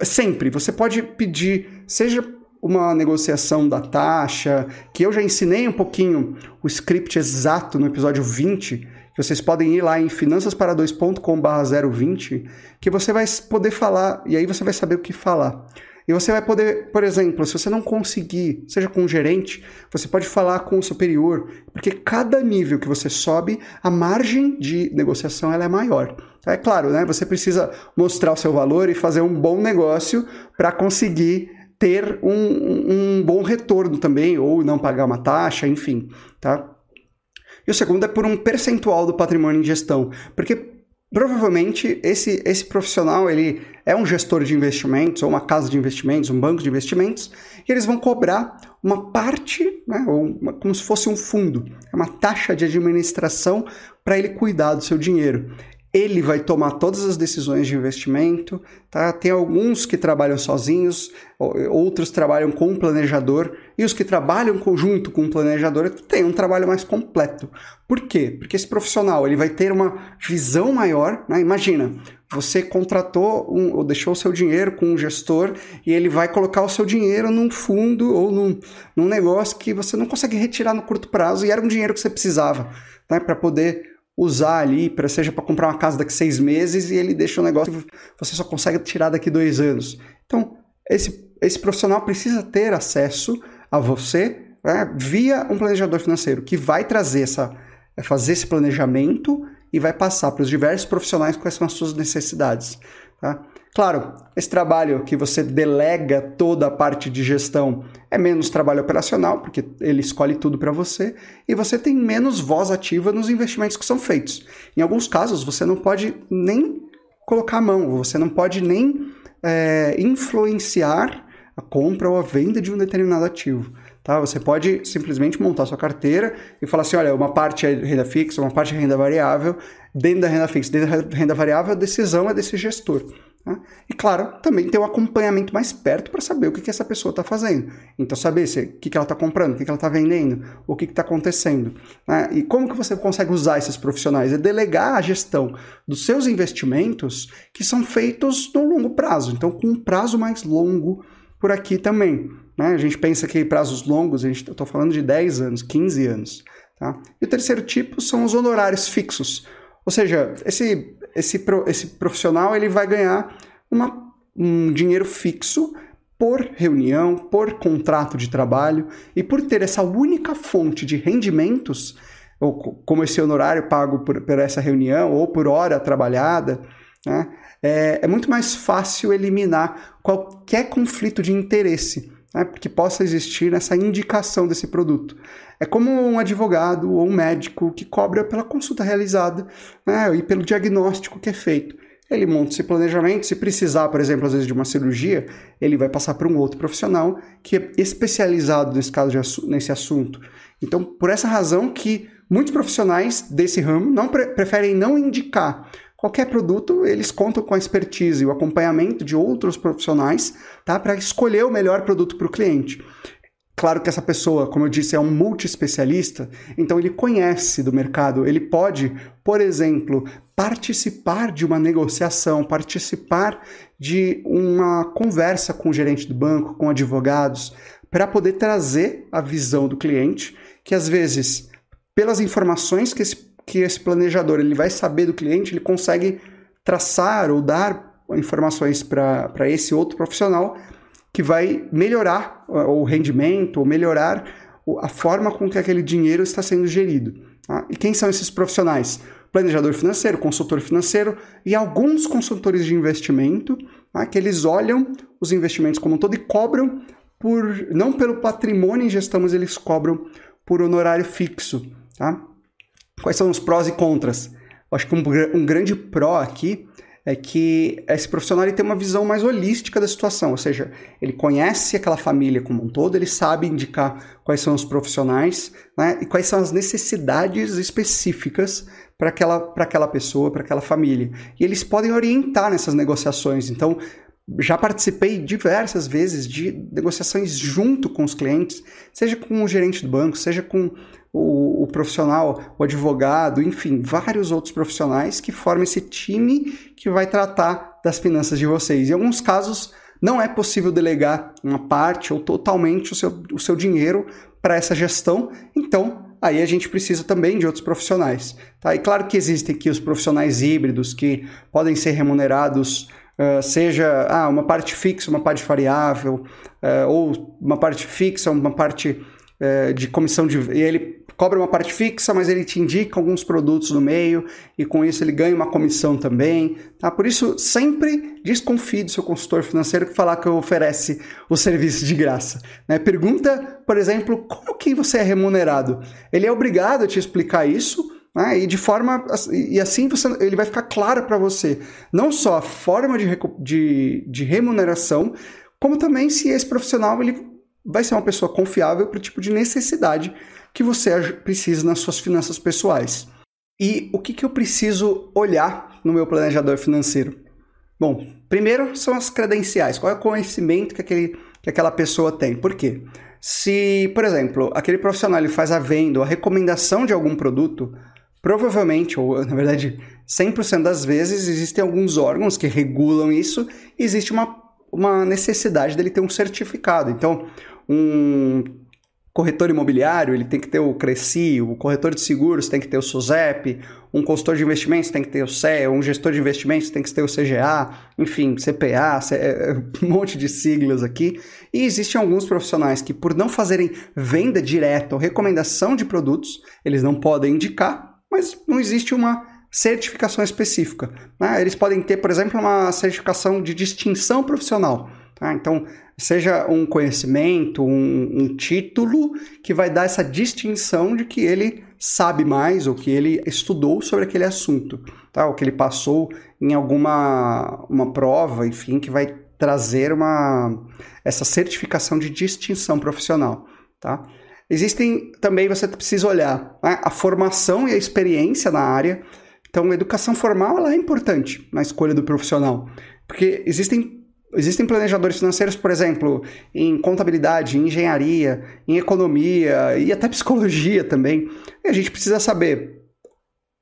sempre, você pode pedir, seja uma negociação da taxa, que eu já ensinei um pouquinho o script exato no episódio 20, que vocês podem ir lá em finançaspara2.com/020, que você vai poder falar e aí você vai saber o que falar. E você vai poder, por exemplo, se você não conseguir, seja com o gerente, você pode falar com o superior, porque cada nível que você sobe, a margem de negociação ela é maior. É claro, né? Você precisa mostrar o seu valor e fazer um bom negócio para conseguir ter um, um bom retorno também, ou não pagar uma taxa, enfim, tá? E o segundo é por um percentual do patrimônio em gestão, porque provavelmente esse, esse profissional ele é um gestor de investimentos, ou uma casa de investimentos, um banco de investimentos, e eles vão cobrar uma parte, né, ou uma, como se fosse um fundo, é uma taxa de administração para ele cuidar do seu dinheiro ele vai tomar todas as decisões de investimento, tá? Tem alguns que trabalham sozinhos, outros trabalham com um planejador, e os que trabalham conjunto com um planejador têm um trabalho mais completo. Por quê? Porque esse profissional ele vai ter uma visão maior, né? Imagina, você contratou um, ou deixou o seu dinheiro com um gestor e ele vai colocar o seu dinheiro num fundo ou num, num negócio que você não consegue retirar no curto prazo e era um dinheiro que você precisava né, para poder usar ali, para seja para comprar uma casa daqui seis meses e ele deixa um negócio que você só consegue tirar daqui dois anos. Então, esse, esse profissional precisa ter acesso a você né, via um planejador financeiro que vai trazer essa, fazer esse planejamento e vai passar para os diversos profissionais quais são as suas necessidades. Tá? Claro, esse trabalho que você delega toda a parte de gestão é menos trabalho operacional, porque ele escolhe tudo para você, e você tem menos voz ativa nos investimentos que são feitos. Em alguns casos, você não pode nem colocar a mão, você não pode nem é, influenciar a compra ou a venda de um determinado ativo. Tá? Você pode simplesmente montar sua carteira e falar assim: olha, uma parte é renda fixa, uma parte é renda variável. Dentro da renda fixa, dentro da renda variável, a decisão é desse gestor. Né? E claro, também ter um acompanhamento mais perto para saber o que, que essa pessoa está fazendo. Então, saber se, o que, que ela está comprando, o que, que ela está vendendo, o que está acontecendo. Né? E como que você consegue usar esses profissionais? É delegar a gestão dos seus investimentos que são feitos no longo prazo. Então, com um prazo mais longo por aqui também. Né? A gente pensa que prazos longos, a gente estou falando de 10 anos, 15 anos. Tá? E o terceiro tipo são os honorários fixos. Ou seja, esse esse, esse profissional ele vai ganhar uma, um dinheiro fixo por reunião, por contrato de trabalho e por ter essa única fonte de rendimentos, ou como esse honorário pago por, por essa reunião ou por hora trabalhada, né, é, é muito mais fácil eliminar qualquer conflito de interesse. Né, que possa existir nessa indicação desse produto. É como um advogado ou um médico que cobra pela consulta realizada né, e pelo diagnóstico que é feito. Ele monta esse planejamento, se precisar, por exemplo, às vezes de uma cirurgia, ele vai passar para um outro profissional que é especializado nesse caso de, nesse assunto. Então, por essa razão que muitos profissionais desse ramo não pre preferem não indicar qualquer produto, eles contam com a expertise e o acompanhamento de outros profissionais tá, para escolher o melhor produto para o cliente. Claro que essa pessoa, como eu disse, é um multi-especialista, então ele conhece do mercado, ele pode, por exemplo, participar de uma negociação, participar de uma conversa com o gerente do banco, com advogados, para poder trazer a visão do cliente, que às vezes, pelas informações que esse, que esse planejador ele vai saber do cliente, ele consegue traçar ou dar informações para esse outro profissional que vai melhorar o rendimento ou melhorar a forma com que aquele dinheiro está sendo gerido. Tá? E quem são esses profissionais? Planejador financeiro, consultor financeiro e alguns consultores de investimento, tá? que eles olham os investimentos como um todo e cobram por não pelo patrimônio em gestão, mas eles cobram por honorário fixo. Tá? Quais são os prós e contras? Eu acho que um, um grande pró aqui é que esse profissional ele tem uma visão mais holística da situação, ou seja, ele conhece aquela família como um todo, ele sabe indicar quais são os profissionais né, e quais são as necessidades específicas para aquela, aquela pessoa, para aquela família. E eles podem orientar nessas negociações. Então, já participei diversas vezes de negociações junto com os clientes, seja com o gerente do banco, seja com o, o, profissional, o advogado, enfim, vários outros profissionais que formam esse time que vai tratar das finanças de vocês. Em alguns casos, não é possível delegar uma parte ou totalmente o seu, o seu dinheiro para essa gestão, então aí a gente precisa também de outros profissionais. Tá? E claro que existem aqui os profissionais híbridos que podem ser remunerados Uh, seja ah, uma parte fixa, uma parte variável, uh, ou uma parte fixa, uma parte uh, de comissão de. Ele cobra uma parte fixa, mas ele te indica alguns produtos no meio e com isso ele ganha uma comissão também. Tá? Por isso, sempre desconfie do seu consultor financeiro que falar que oferece o serviço de graça. Né? Pergunta, por exemplo, como que você é remunerado? Ele é obrigado a te explicar isso. Né? E de forma e assim você, ele vai ficar claro para você não só a forma de, de, de remuneração, como também se esse profissional ele vai ser uma pessoa confiável para o tipo de necessidade que você precisa nas suas finanças pessoais. E o que, que eu preciso olhar no meu planejador financeiro? Bom, primeiro são as credenciais. Qual é o conhecimento que, aquele, que aquela pessoa tem? Por quê? Se, por exemplo, aquele profissional ele faz a venda ou a recomendação de algum produto, provavelmente, ou na verdade 100% das vezes, existem alguns órgãos que regulam isso e existe uma, uma necessidade dele ter um certificado. Então, um corretor imobiliário, ele tem que ter o Cresci, o corretor de seguros tem que ter o SUSEP, um consultor de investimentos tem que ter o CE, um gestor de investimentos tem que ter o CGA, enfim, CPA, é, é, um monte de siglas aqui. E existem alguns profissionais que, por não fazerem venda direta ou recomendação de produtos, eles não podem indicar, mas não existe uma certificação específica. Né? Eles podem ter, por exemplo, uma certificação de distinção profissional. Tá? Então, seja um conhecimento, um, um, título que vai dar essa distinção de que ele sabe mais ou que ele estudou sobre aquele assunto, tá? Ou que ele passou em alguma uma prova, enfim, que vai trazer uma essa certificação de distinção profissional, tá? Existem também você precisa olhar né, a formação e a experiência na área. Então, a educação formal ela é importante na escolha do profissional, porque existem Existem planejadores financeiros, por exemplo, em contabilidade, em engenharia, em economia e até psicologia também. E a gente precisa saber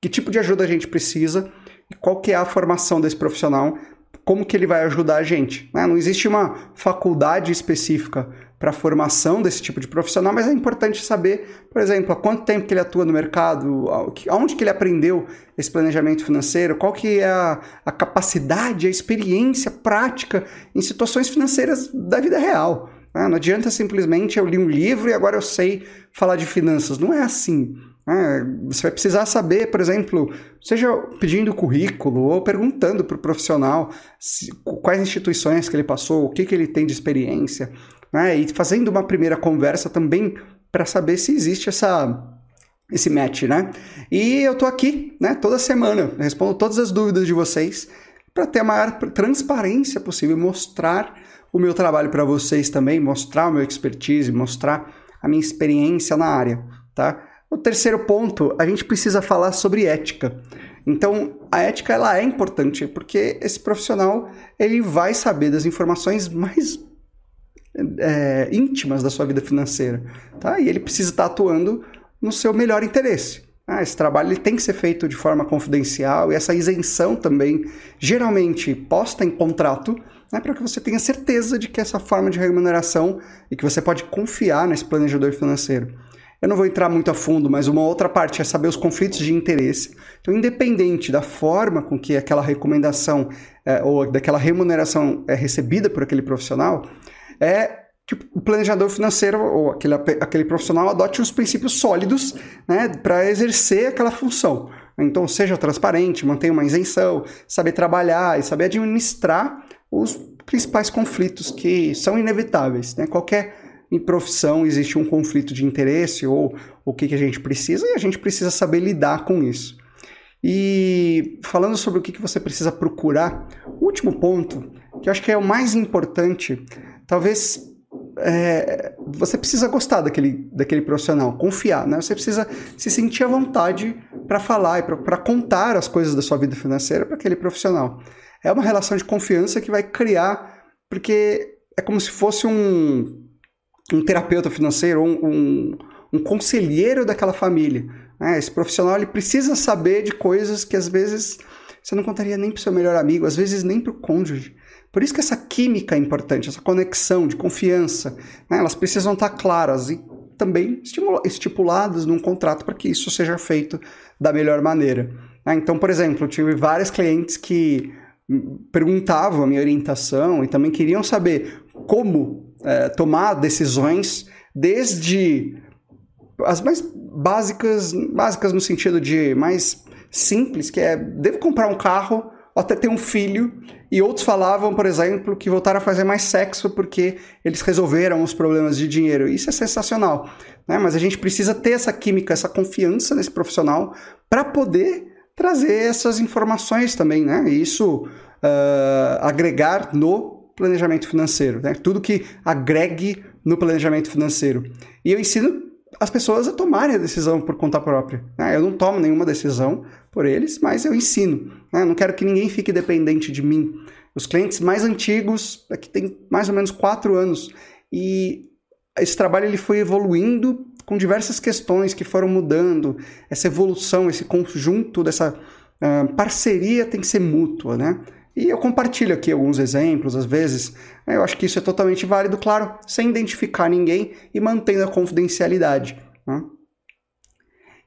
que tipo de ajuda a gente precisa e qual que é a formação desse profissional, como que ele vai ajudar a gente. Né? Não existe uma faculdade específica para a formação desse tipo de profissional, mas é importante saber, por exemplo, há quanto tempo que ele atua no mercado, aonde que ele aprendeu esse planejamento financeiro, qual que é a, a capacidade, a experiência prática em situações financeiras da vida real. Né? Não adianta simplesmente eu li um livro e agora eu sei falar de finanças. Não é assim. Né? Você vai precisar saber, por exemplo, seja pedindo currículo ou perguntando para o profissional se, quais instituições que ele passou, o que, que ele tem de experiência, né? E fazendo uma primeira conversa também para saber se existe essa esse match, né? E eu tô aqui, né, toda semana, respondo todas as dúvidas de vocês para ter a maior transparência possível, mostrar o meu trabalho para vocês também, mostrar o meu expertise, mostrar a minha experiência na área, tá? O terceiro ponto, a gente precisa falar sobre ética. Então, a ética ela é importante porque esse profissional ele vai saber das informações mais é, íntimas da sua vida financeira, tá? E ele precisa estar atuando no seu melhor interesse. Ah, esse trabalho ele tem que ser feito de forma confidencial e essa isenção também, geralmente posta em contrato, né, para que você tenha certeza de que essa forma de remuneração e que você pode confiar nesse planejador financeiro. Eu não vou entrar muito a fundo, mas uma outra parte é saber os conflitos de interesse. Então, independente da forma com que aquela recomendação é, ou daquela remuneração é recebida por aquele profissional, é que o planejador financeiro ou aquele, aquele profissional adote os princípios sólidos né, para exercer aquela função. Então, seja transparente, mantenha uma isenção, saber trabalhar e saber administrar os principais conflitos que são inevitáveis. Né? Qualquer profissão existe um conflito de interesse ou o que, que a gente precisa e a gente precisa saber lidar com isso. E falando sobre o que, que você precisa procurar, o último ponto, que eu acho que é o mais importante, talvez é, você precisa gostar daquele, daquele profissional, confiar, né? Você precisa se sentir à vontade para falar e para contar as coisas da sua vida financeira para aquele profissional. É uma relação de confiança que vai criar, porque é como se fosse um, um terapeuta financeiro, um, um, um conselheiro daquela família. Né? Esse profissional ele precisa saber de coisas que às vezes você não contaria nem para o seu melhor amigo, às vezes nem para o cônjuge. Por isso que essa química é importante, essa conexão de confiança, né? elas precisam estar claras e também estipuladas num contrato para que isso seja feito da melhor maneira. Né? Então, por exemplo, eu tive vários clientes que perguntavam a minha orientação e também queriam saber como é, tomar decisões desde as mais básicas, básicas no sentido de mais simples, que é devo comprar um carro ou até ter um filho. E outros falavam, por exemplo, que voltaram a fazer mais sexo porque eles resolveram os problemas de dinheiro. Isso é sensacional, né? Mas a gente precisa ter essa química, essa confiança nesse profissional para poder trazer essas informações também, né? E isso uh, agregar no planejamento financeiro, né? Tudo que agregue no planejamento financeiro. E eu ensino as pessoas a tomarem a decisão por conta própria. Né? Eu não tomo nenhuma decisão por eles, mas eu ensino. Né? Eu não quero que ninguém fique dependente de mim. Os clientes mais antigos, aqui tem mais ou menos quatro anos, e esse trabalho ele foi evoluindo com diversas questões que foram mudando. Essa evolução, esse conjunto dessa uh, parceria tem que ser mútua, né? E eu compartilho aqui alguns exemplos, às vezes. Né, eu acho que isso é totalmente válido, claro, sem identificar ninguém e mantendo a confidencialidade. Né?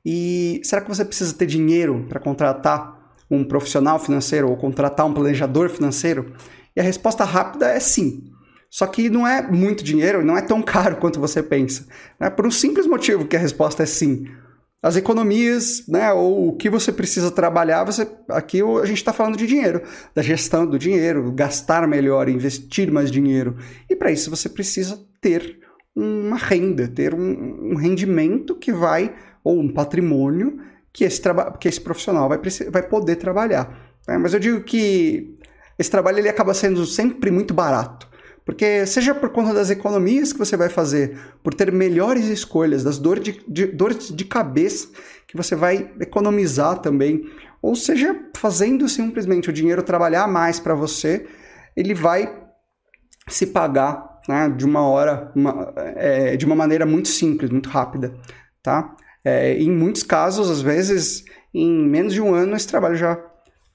E será que você precisa ter dinheiro para contratar um profissional financeiro ou contratar um planejador financeiro? E a resposta rápida é sim. Só que não é muito dinheiro não é tão caro quanto você pensa. Né? Por um simples motivo que a resposta é sim as economias, né, ou o que você precisa trabalhar, você, aqui a gente está falando de dinheiro, da gestão do dinheiro, gastar melhor, investir mais dinheiro. E para isso você precisa ter uma renda, ter um, um, rendimento que vai, ou um patrimônio que esse, que esse profissional vai, vai poder trabalhar. Né? Mas eu digo que esse trabalho ele acaba sendo sempre muito barato. Porque seja por conta das economias que você vai fazer, por ter melhores escolhas, das dores de, de, dores de cabeça que você vai economizar também, ou seja, fazendo simplesmente o dinheiro trabalhar mais para você, ele vai se pagar né, de uma hora, uma, é, de uma maneira muito simples, muito rápida, tá? É, em muitos casos, às vezes, em menos de um ano, esse trabalho já,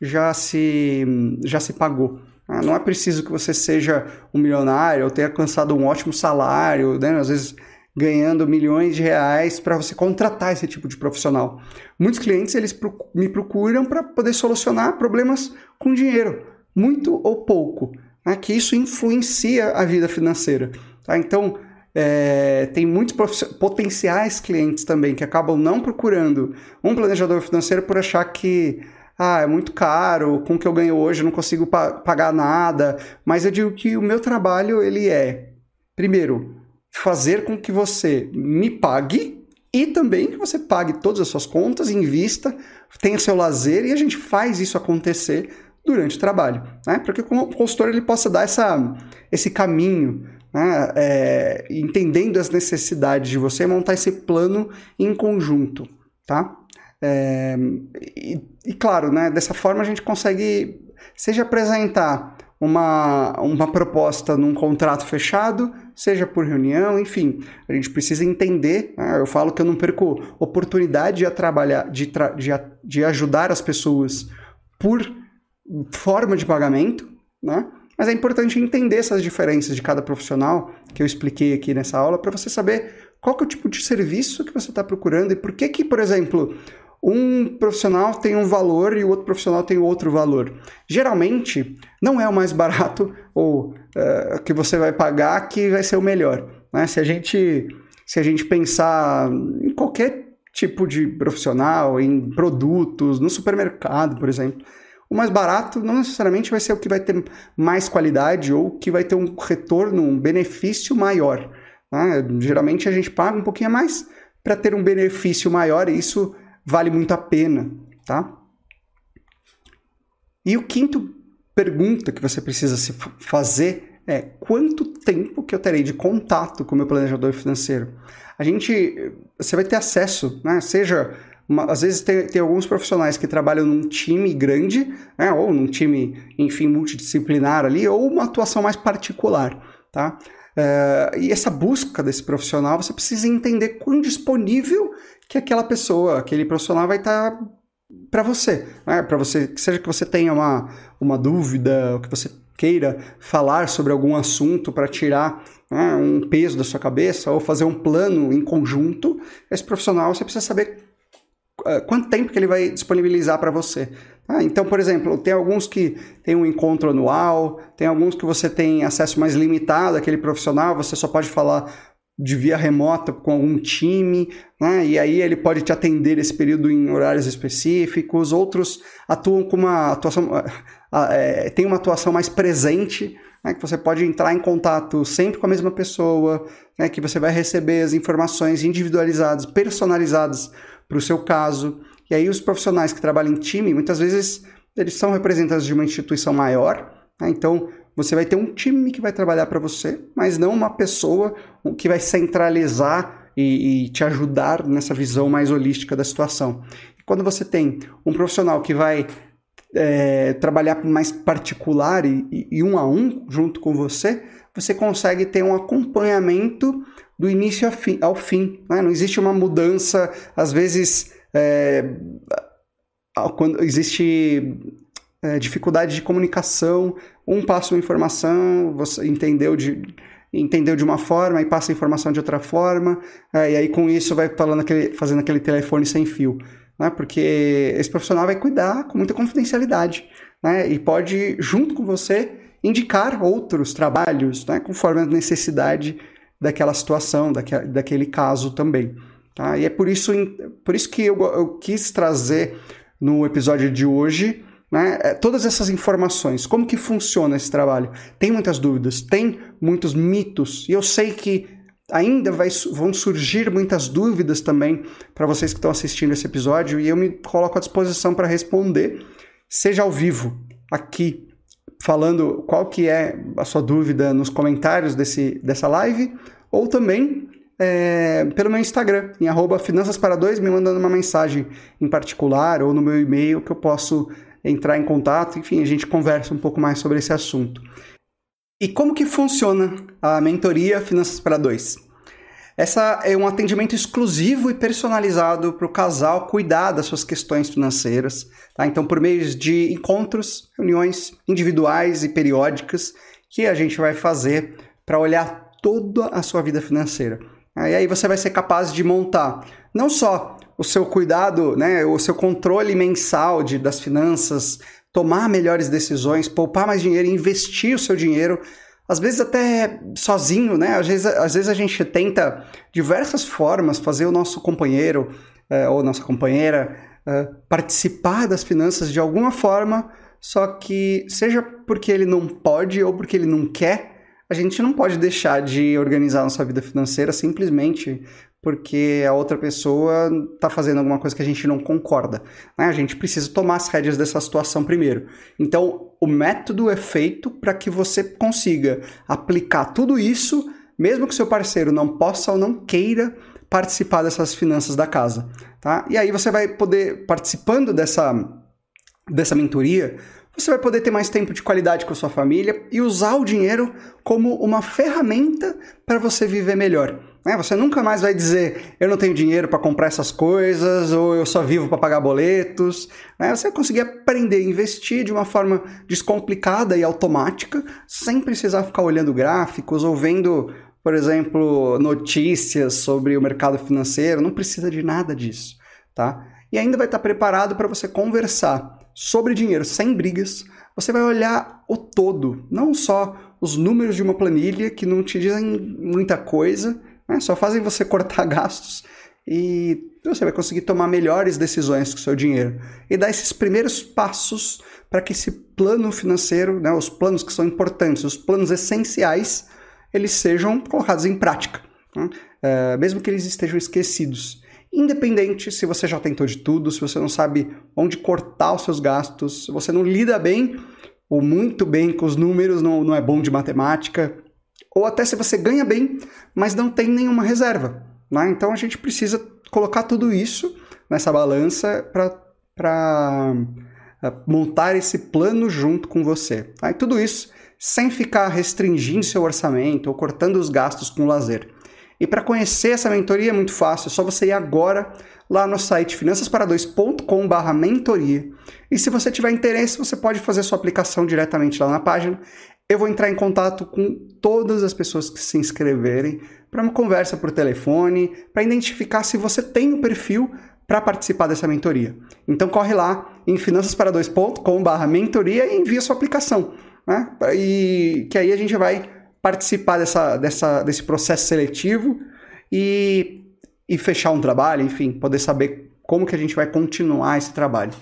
já, se, já se pagou. Ah, não é preciso que você seja um milionário ou tenha alcançado um ótimo salário, né? às vezes ganhando milhões de reais para você contratar esse tipo de profissional. Muitos clientes eles me procuram para poder solucionar problemas com dinheiro, muito ou pouco, né? que isso influencia a vida financeira. Tá? Então, é, tem muitos potenciais clientes também que acabam não procurando um planejador financeiro por achar que ah, é muito caro, com o que eu ganho hoje eu não consigo pa pagar nada, mas eu digo que o meu trabalho ele é primeiro, fazer com que você me pague e também que você pague todas as suas contas, invista, tenha seu lazer e a gente faz isso acontecer durante o trabalho, né? Para que o consultor ele possa dar essa, esse caminho, né? É, entendendo as necessidades de você, montar esse plano em conjunto, tá? É, e, e, claro, né? Dessa forma a gente consegue, seja apresentar uma, uma proposta num contrato fechado, seja por reunião, enfim, a gente precisa entender. Né? Eu falo que eu não perco oportunidade de trabalhar, de, tra de, de ajudar as pessoas por forma de pagamento, né? Mas é importante entender essas diferenças de cada profissional que eu expliquei aqui nessa aula para você saber qual é o tipo de serviço que você está procurando e por que que, por exemplo, um profissional tem um valor e o outro profissional tem outro valor. Geralmente, não é o mais barato ou uh, que você vai pagar que vai ser o melhor. Né? Se, a gente, se a gente pensar em qualquer tipo de profissional, em produtos, no supermercado, por exemplo, o mais barato não necessariamente vai ser o que vai ter mais qualidade ou que vai ter um retorno, um benefício maior. Né? Geralmente a gente paga um pouquinho a mais para ter um benefício maior e isso vale muito a pena, tá? E o quinto pergunta que você precisa se fazer é quanto tempo que eu terei de contato com o meu planejador financeiro? A gente, você vai ter acesso, né? Seja, uma, às vezes tem, tem, alguns profissionais que trabalham num time grande, né? Ou num time, enfim, multidisciplinar ali, ou uma atuação mais particular, tá? Uh, e essa busca desse profissional, você precisa entender quão disponível que aquela pessoa, aquele profissional vai estar tá para você, né? para você, seja que você tenha uma, uma dúvida, que você queira falar sobre algum assunto para tirar né, um peso da sua cabeça ou fazer um plano em conjunto, esse profissional você precisa saber uh, quanto tempo que ele vai disponibilizar para você. Ah, então, por exemplo, tem alguns que tem um encontro anual, tem alguns que você tem acesso mais limitado àquele profissional, você só pode falar de via remota com algum time, né? e aí ele pode te atender esse período em horários específicos, outros atuam com uma atuação, é, tem uma atuação mais presente, né? que você pode entrar em contato sempre com a mesma pessoa, né? que você vai receber as informações individualizadas, personalizadas para o seu caso, e aí os profissionais que trabalham em time, muitas vezes eles são representantes de uma instituição maior, né? então você vai ter um time que vai trabalhar para você, mas não uma pessoa que vai centralizar e, e, te ajudar nessa visão mais holística da situação. E quando você tem um profissional que vai é, trabalhar mais particular e, e, um a um junto com você, você consegue ter um acompanhamento do início ao fim. Ao fim né? Não existe uma mudança, às vezes é, quando existe é, dificuldade de comunicação, um passa uma informação, você entendeu de, entendeu de uma forma e passa a informação de outra forma, é, e aí com isso vai falando aquele, fazendo aquele telefone sem fio. Né? Porque esse profissional vai cuidar com muita confidencialidade né? e pode, junto com você, indicar outros trabalhos né? conforme a necessidade daquela situação, daquele, daquele caso também. Tá? E é por isso, por isso que eu, eu quis trazer no episódio de hoje né, é, todas essas informações, como que funciona esse trabalho. Tem muitas dúvidas, tem muitos mitos, e eu sei que ainda vai, vão surgir muitas dúvidas também para vocês que estão assistindo esse episódio, e eu me coloco à disposição para responder, seja ao vivo, aqui, falando qual que é a sua dúvida nos comentários desse, dessa live, ou também é, pelo meu Instagram, em arroba finanças me mandando uma mensagem em particular ou no meu e-mail que eu posso entrar em contato, enfim, a gente conversa um pouco mais sobre esse assunto. E como que funciona a mentoria Finanças para Dois? Essa é um atendimento exclusivo e personalizado para o casal cuidar das suas questões financeiras. Tá? Então, por meio de encontros, reuniões individuais e periódicas que a gente vai fazer para olhar toda a sua vida financeira. E aí você vai ser capaz de montar não só o seu cuidado, né, o seu controle mensal de, das finanças, tomar melhores decisões, poupar mais dinheiro, investir o seu dinheiro, às vezes até sozinho, né? Às vezes, às vezes a gente tenta diversas formas fazer o nosso companheiro é, ou nossa companheira é, participar das finanças de alguma forma, só que seja porque ele não pode ou porque ele não quer, a gente não pode deixar de organizar nossa vida financeira simplesmente porque a outra pessoa está fazendo alguma coisa que a gente não concorda. Né? A gente precisa tomar as rédeas dessa situação primeiro. Então, o método é feito para que você consiga aplicar tudo isso, mesmo que seu parceiro não possa ou não queira participar dessas finanças da casa. Tá? E aí você vai poder, participando dessa, dessa mentoria, você vai poder ter mais tempo de qualidade com a sua família e usar o dinheiro como uma ferramenta para você viver melhor. Né? Você nunca mais vai dizer eu não tenho dinheiro para comprar essas coisas ou eu só vivo para pagar boletos. Né? Você vai conseguir aprender a investir de uma forma descomplicada e automática, sem precisar ficar olhando gráficos ou vendo, por exemplo, notícias sobre o mercado financeiro. Não precisa de nada disso. Tá? E ainda vai estar preparado para você conversar sobre dinheiro sem brigas. Você vai olhar o todo, não só os números de uma planilha que não te dizem muita coisa, né? Só fazem você cortar gastos e você vai conseguir tomar melhores decisões com o seu dinheiro e dar esses primeiros passos para que esse plano financeiro, né, os planos que são importantes, os planos essenciais, eles sejam colocados em prática, né? é, mesmo que eles estejam esquecidos. Independente se você já tentou de tudo, se você não sabe onde cortar os seus gastos, se você não lida bem ou muito bem com os números, não, não é bom de matemática, ou até se você ganha bem, mas não tem nenhuma reserva. Né? Então a gente precisa colocar tudo isso nessa balança para eh, montar esse plano junto com você. Tá? E tudo isso sem ficar restringindo seu orçamento ou cortando os gastos com lazer. E para conhecer essa mentoria é muito fácil, é só você ir agora lá no site finançaspara2.com/mentoria. E se você tiver interesse, você pode fazer sua aplicação diretamente lá na página. Eu vou entrar em contato com todas as pessoas que se inscreverem para uma conversa por telefone, para identificar se você tem o perfil para participar dessa mentoria. Então corre lá em finançaspara2.com/mentoria e envia sua aplicação, né? E que aí a gente vai participar dessa, dessa, desse processo seletivo e, e fechar um trabalho, enfim, poder saber como que a gente vai continuar esse trabalho.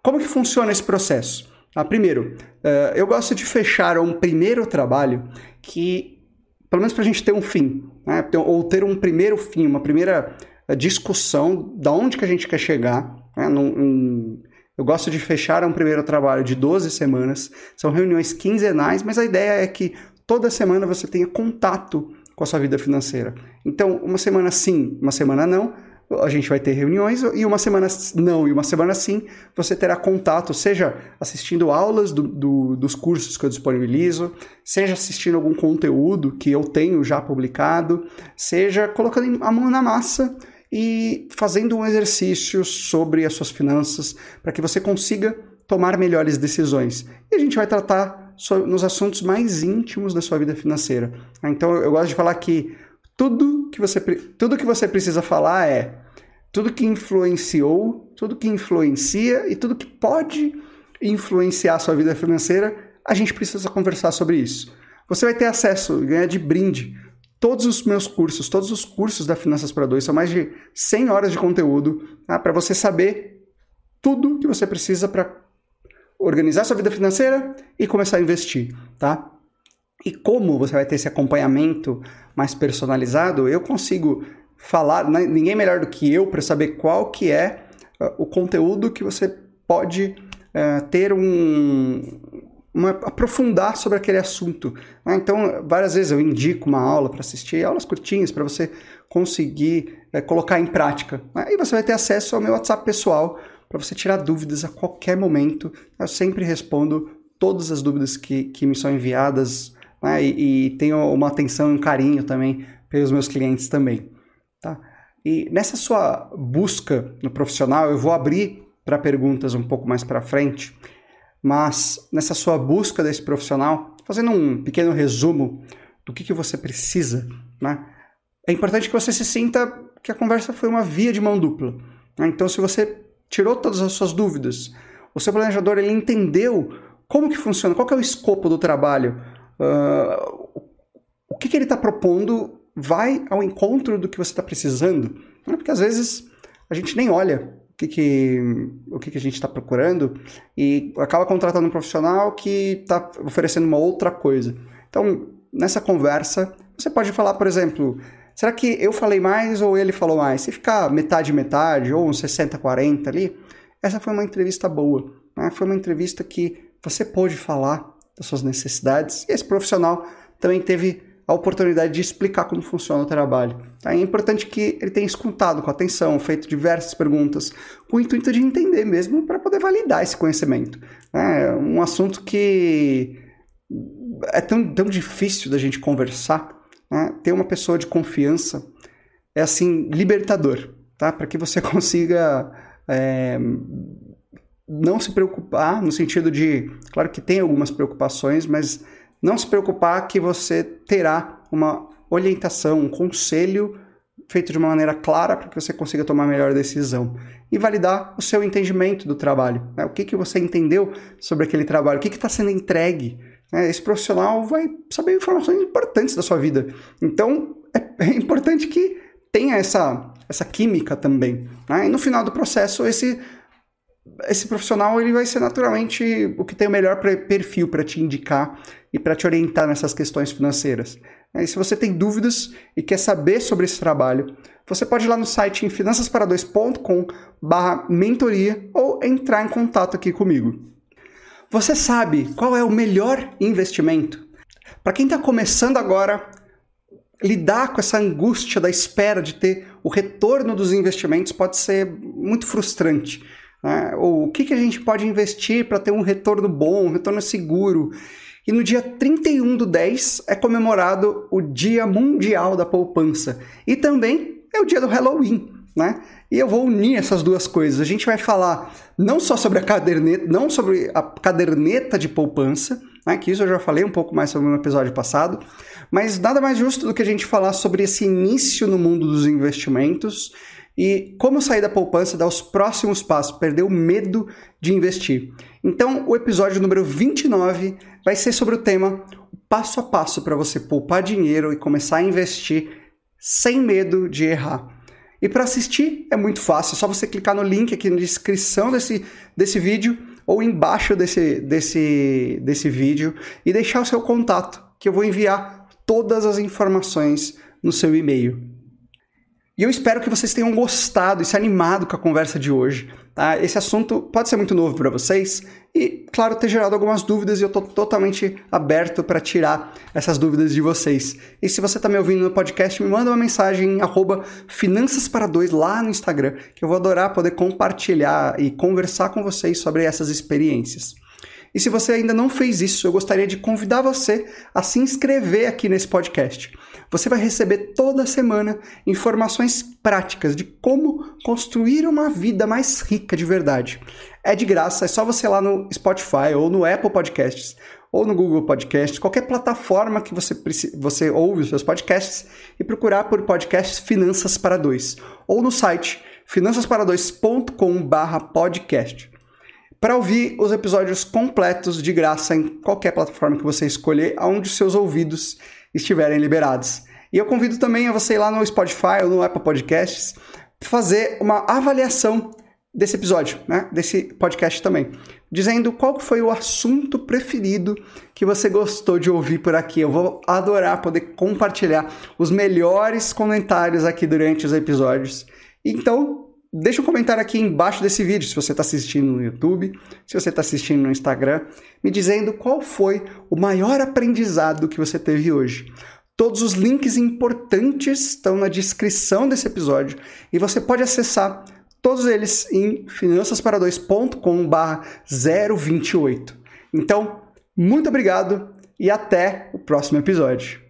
Como que funciona esse processo? Ah, primeiro, uh, eu gosto de fechar um primeiro trabalho que, pelo menos para a gente ter um fim, né? ou ter um primeiro fim, uma primeira eh, discussão da onde que a gente quer chegar. Né? Num, um, eu gosto de fechar um primeiro trabalho de 12 semanas, são reuniões quinzenais, mas a ideia é que toda semana você tenha contato com a sua vida financeira. Então, uma semana sim, uma semana não, a gente vai ter reuniões e uma semana não, e uma semana sim, você terá contato, seja assistindo aulas do, do, dos cursos que eu disponibilizo, seja assistindo algum conteúdo que eu tenho já publicado, seja colocando a mão na massa e fazendo um exercício sobre as suas finanças para que você consiga tomar melhores decisões. E a gente vai tratar nos assuntos mais íntimos da sua vida financeira. Então eu gosto de falar que tudo que você, tudo que você precisa falar é tudo que influenciou, tudo que influencia e tudo que pode influenciar a sua vida financeira, a gente precisa conversar sobre isso. Você vai ter acesso, ganhar de brinde, todos os meus cursos, todos os cursos da Finanças para Dois, são mais de 100 horas de conteúdo tá? para você saber tudo que você precisa para organizar sua vida financeira e começar a investir, tá? E como você vai ter esse acompanhamento mais personalizado, eu consigo falar, né, ninguém melhor do que eu para saber qual que é uh, o conteúdo que você pode uh, ter um, uma, aprofundar sobre aquele assunto. Né? Então, várias vezes eu indico uma aula para assistir, aulas curtinhas para você conseguir uh, colocar em prática. Né? E você vai ter acesso ao meu WhatsApp pessoal para você tirar dúvidas a qualquer momento. Eu sempre respondo todas as dúvidas que, que me são enviadas né? e, e tenho uma atenção e um carinho também pelos meus clientes também. Tá? E nessa sua busca no profissional, eu vou abrir para perguntas um pouco mais para frente, mas nessa sua busca desse profissional, fazendo um pequeno resumo do que, que você precisa, né? é importante que você se sinta que a conversa foi uma via de mão dupla. Né? Então, se você tirou todas as suas dúvidas, o seu planejador ele entendeu como que funciona, qual que é o escopo do trabalho, uh, o que, que ele está propondo vai ao encontro do que você está precisando. Porque às vezes a gente nem olha o que, que, o que, que a gente está procurando e acaba contratando um profissional que está oferecendo uma outra coisa. Então, nessa conversa, você pode falar, por exemplo, será que eu falei mais ou ele falou mais? Se ficar metade metade ou uns 60 40 ali, essa foi uma entrevista boa, né? Foi uma entrevista que você pôde falar das suas necessidades e esse profissional também teve a oportunidade de explicar como funciona o trabalho. Tá? É importante que ele tenha escutado com atenção, feito diversas perguntas, com o intuito de entender mesmo para poder validar esse conhecimento. É um assunto que é tão, tão difícil da gente conversar. Né? Ter uma pessoa de confiança é assim libertador, tá? Para que você consiga é, não se preocupar no sentido de, claro que tem algumas preocupações, mas não se preocupar que você terá uma orientação, um conselho feito de uma maneira clara para que você consiga tomar a melhor decisão e validar o seu entendimento do trabalho. Né? O que, que você entendeu sobre aquele trabalho, o que está sendo entregue. Né? Esse profissional vai saber informações importantes da sua vida. Então, é, é importante que tenha essa, essa química também. Né? E no final do processo, esse esse profissional ele vai ser naturalmente o que tem o melhor perfil para te indicar e para te orientar nessas questões financeiras. E se você tem dúvidas e quer saber sobre esse trabalho, você pode ir lá no site em finançaspara2.com mentoria ou entrar em contato aqui comigo. Você sabe qual é o melhor investimento? Para quem está começando agora, lidar com essa angústia da espera de ter o retorno dos investimentos pode ser muito frustrante. Né? Ou o que, que a gente pode investir para ter um retorno bom, um retorno seguro. E no dia 31 do 10 é comemorado o Dia Mundial da Poupança. E também é o dia do Halloween, né? E eu vou unir essas duas coisas. A gente vai falar não só sobre a caderneta, não sobre a caderneta de poupança, né? que isso eu já falei um pouco mais sobre no episódio passado, mas nada mais justo do que a gente falar sobre esse início no mundo dos investimentos e como sair da poupança, dar os próximos passos, perder o medo de investir. Então, o episódio número 29 vai ser sobre o tema passo a passo para você poupar dinheiro e começar a investir sem medo de errar. E para assistir é muito fácil, é só você clicar no link aqui na descrição desse, desse vídeo ou embaixo desse, desse, desse vídeo e deixar o seu contato, que eu vou enviar todas as informações no seu e-mail. E eu espero que vocês tenham gostado e se animado com a conversa de hoje. Tá? Esse assunto pode ser muito novo para vocês e, claro, ter gerado algumas dúvidas e eu estou totalmente aberto para tirar essas dúvidas de vocês. E se você está me ouvindo no podcast, me manda uma mensagem em finanças para dois lá no Instagram, que eu vou adorar poder compartilhar e conversar com vocês sobre essas experiências. E se você ainda não fez isso, eu gostaria de convidar você a se inscrever aqui nesse podcast. Você vai receber toda semana informações práticas de como construir uma vida mais rica de verdade. É de graça, é só você ir lá no Spotify ou no Apple Podcasts ou no Google Podcasts, qualquer plataforma que você, você ouve os seus podcasts e procurar por podcasts Finanças para Dois ou no site finançaspara2.com/podcast para ouvir os episódios completos de graça em qualquer plataforma que você escolher, aonde seus ouvidos estiverem liberados. E eu convido também a você ir lá no Spotify ou no Apple Podcasts fazer uma avaliação desse episódio, né? desse podcast também, dizendo qual foi o assunto preferido que você gostou de ouvir por aqui. Eu vou adorar poder compartilhar os melhores comentários aqui durante os episódios. Então, Deixa um comentário aqui embaixo desse vídeo, se você está assistindo no YouTube, se você está assistindo no Instagram, me dizendo qual foi o maior aprendizado que você teve hoje. Todos os links importantes estão na descrição desse episódio e você pode acessar todos eles em finançaspara2.com/028. Então, muito obrigado e até o próximo episódio.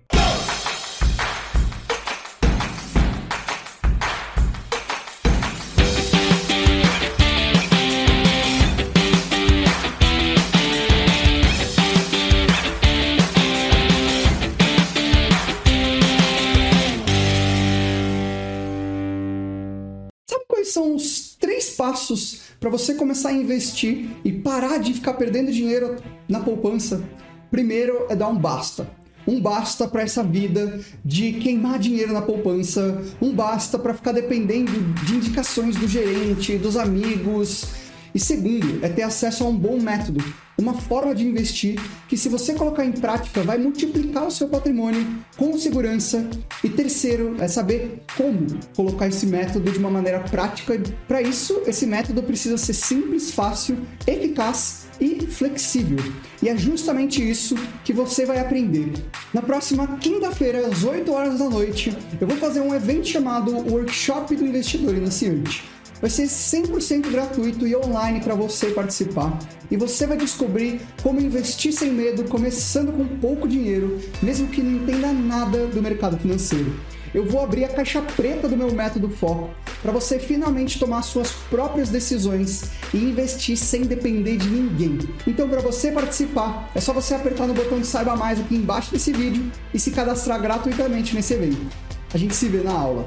Passos para você começar a investir e parar de ficar perdendo dinheiro na poupança. Primeiro é dar um basta. Um basta para essa vida de queimar dinheiro na poupança, um basta para ficar dependendo de indicações do gerente, dos amigos E segundo, é ter acesso a um bom método, uma forma de investir que, se você colocar em prática, vai multiplicar o seu patrimônio com segurança. E terceiro, é saber como colocar esse método de uma maneira prática. Para isso, esse método precisa ser simples, fácil, eficaz e flexível. E é justamente isso que você vai aprender. Na próxima quinta-feira, às 8 horas da noite, eu vou fazer um evento chamado Workshop do Investidor Iniciante. Vai ser 100% gratuito e online para você participar. E você vai descobrir como investir sem medo, começando com pouco dinheiro, mesmo que não entenda nada do mercado financeiro. Eu vou abrir a caixa preta do meu método Foco para você finalmente tomar suas próprias decisões e investir sem depender de ninguém. Então, para você participar, é só você apertar no botão de saiba mais aqui embaixo desse vídeo e se cadastrar gratuitamente nesse evento. A gente se vê na aula.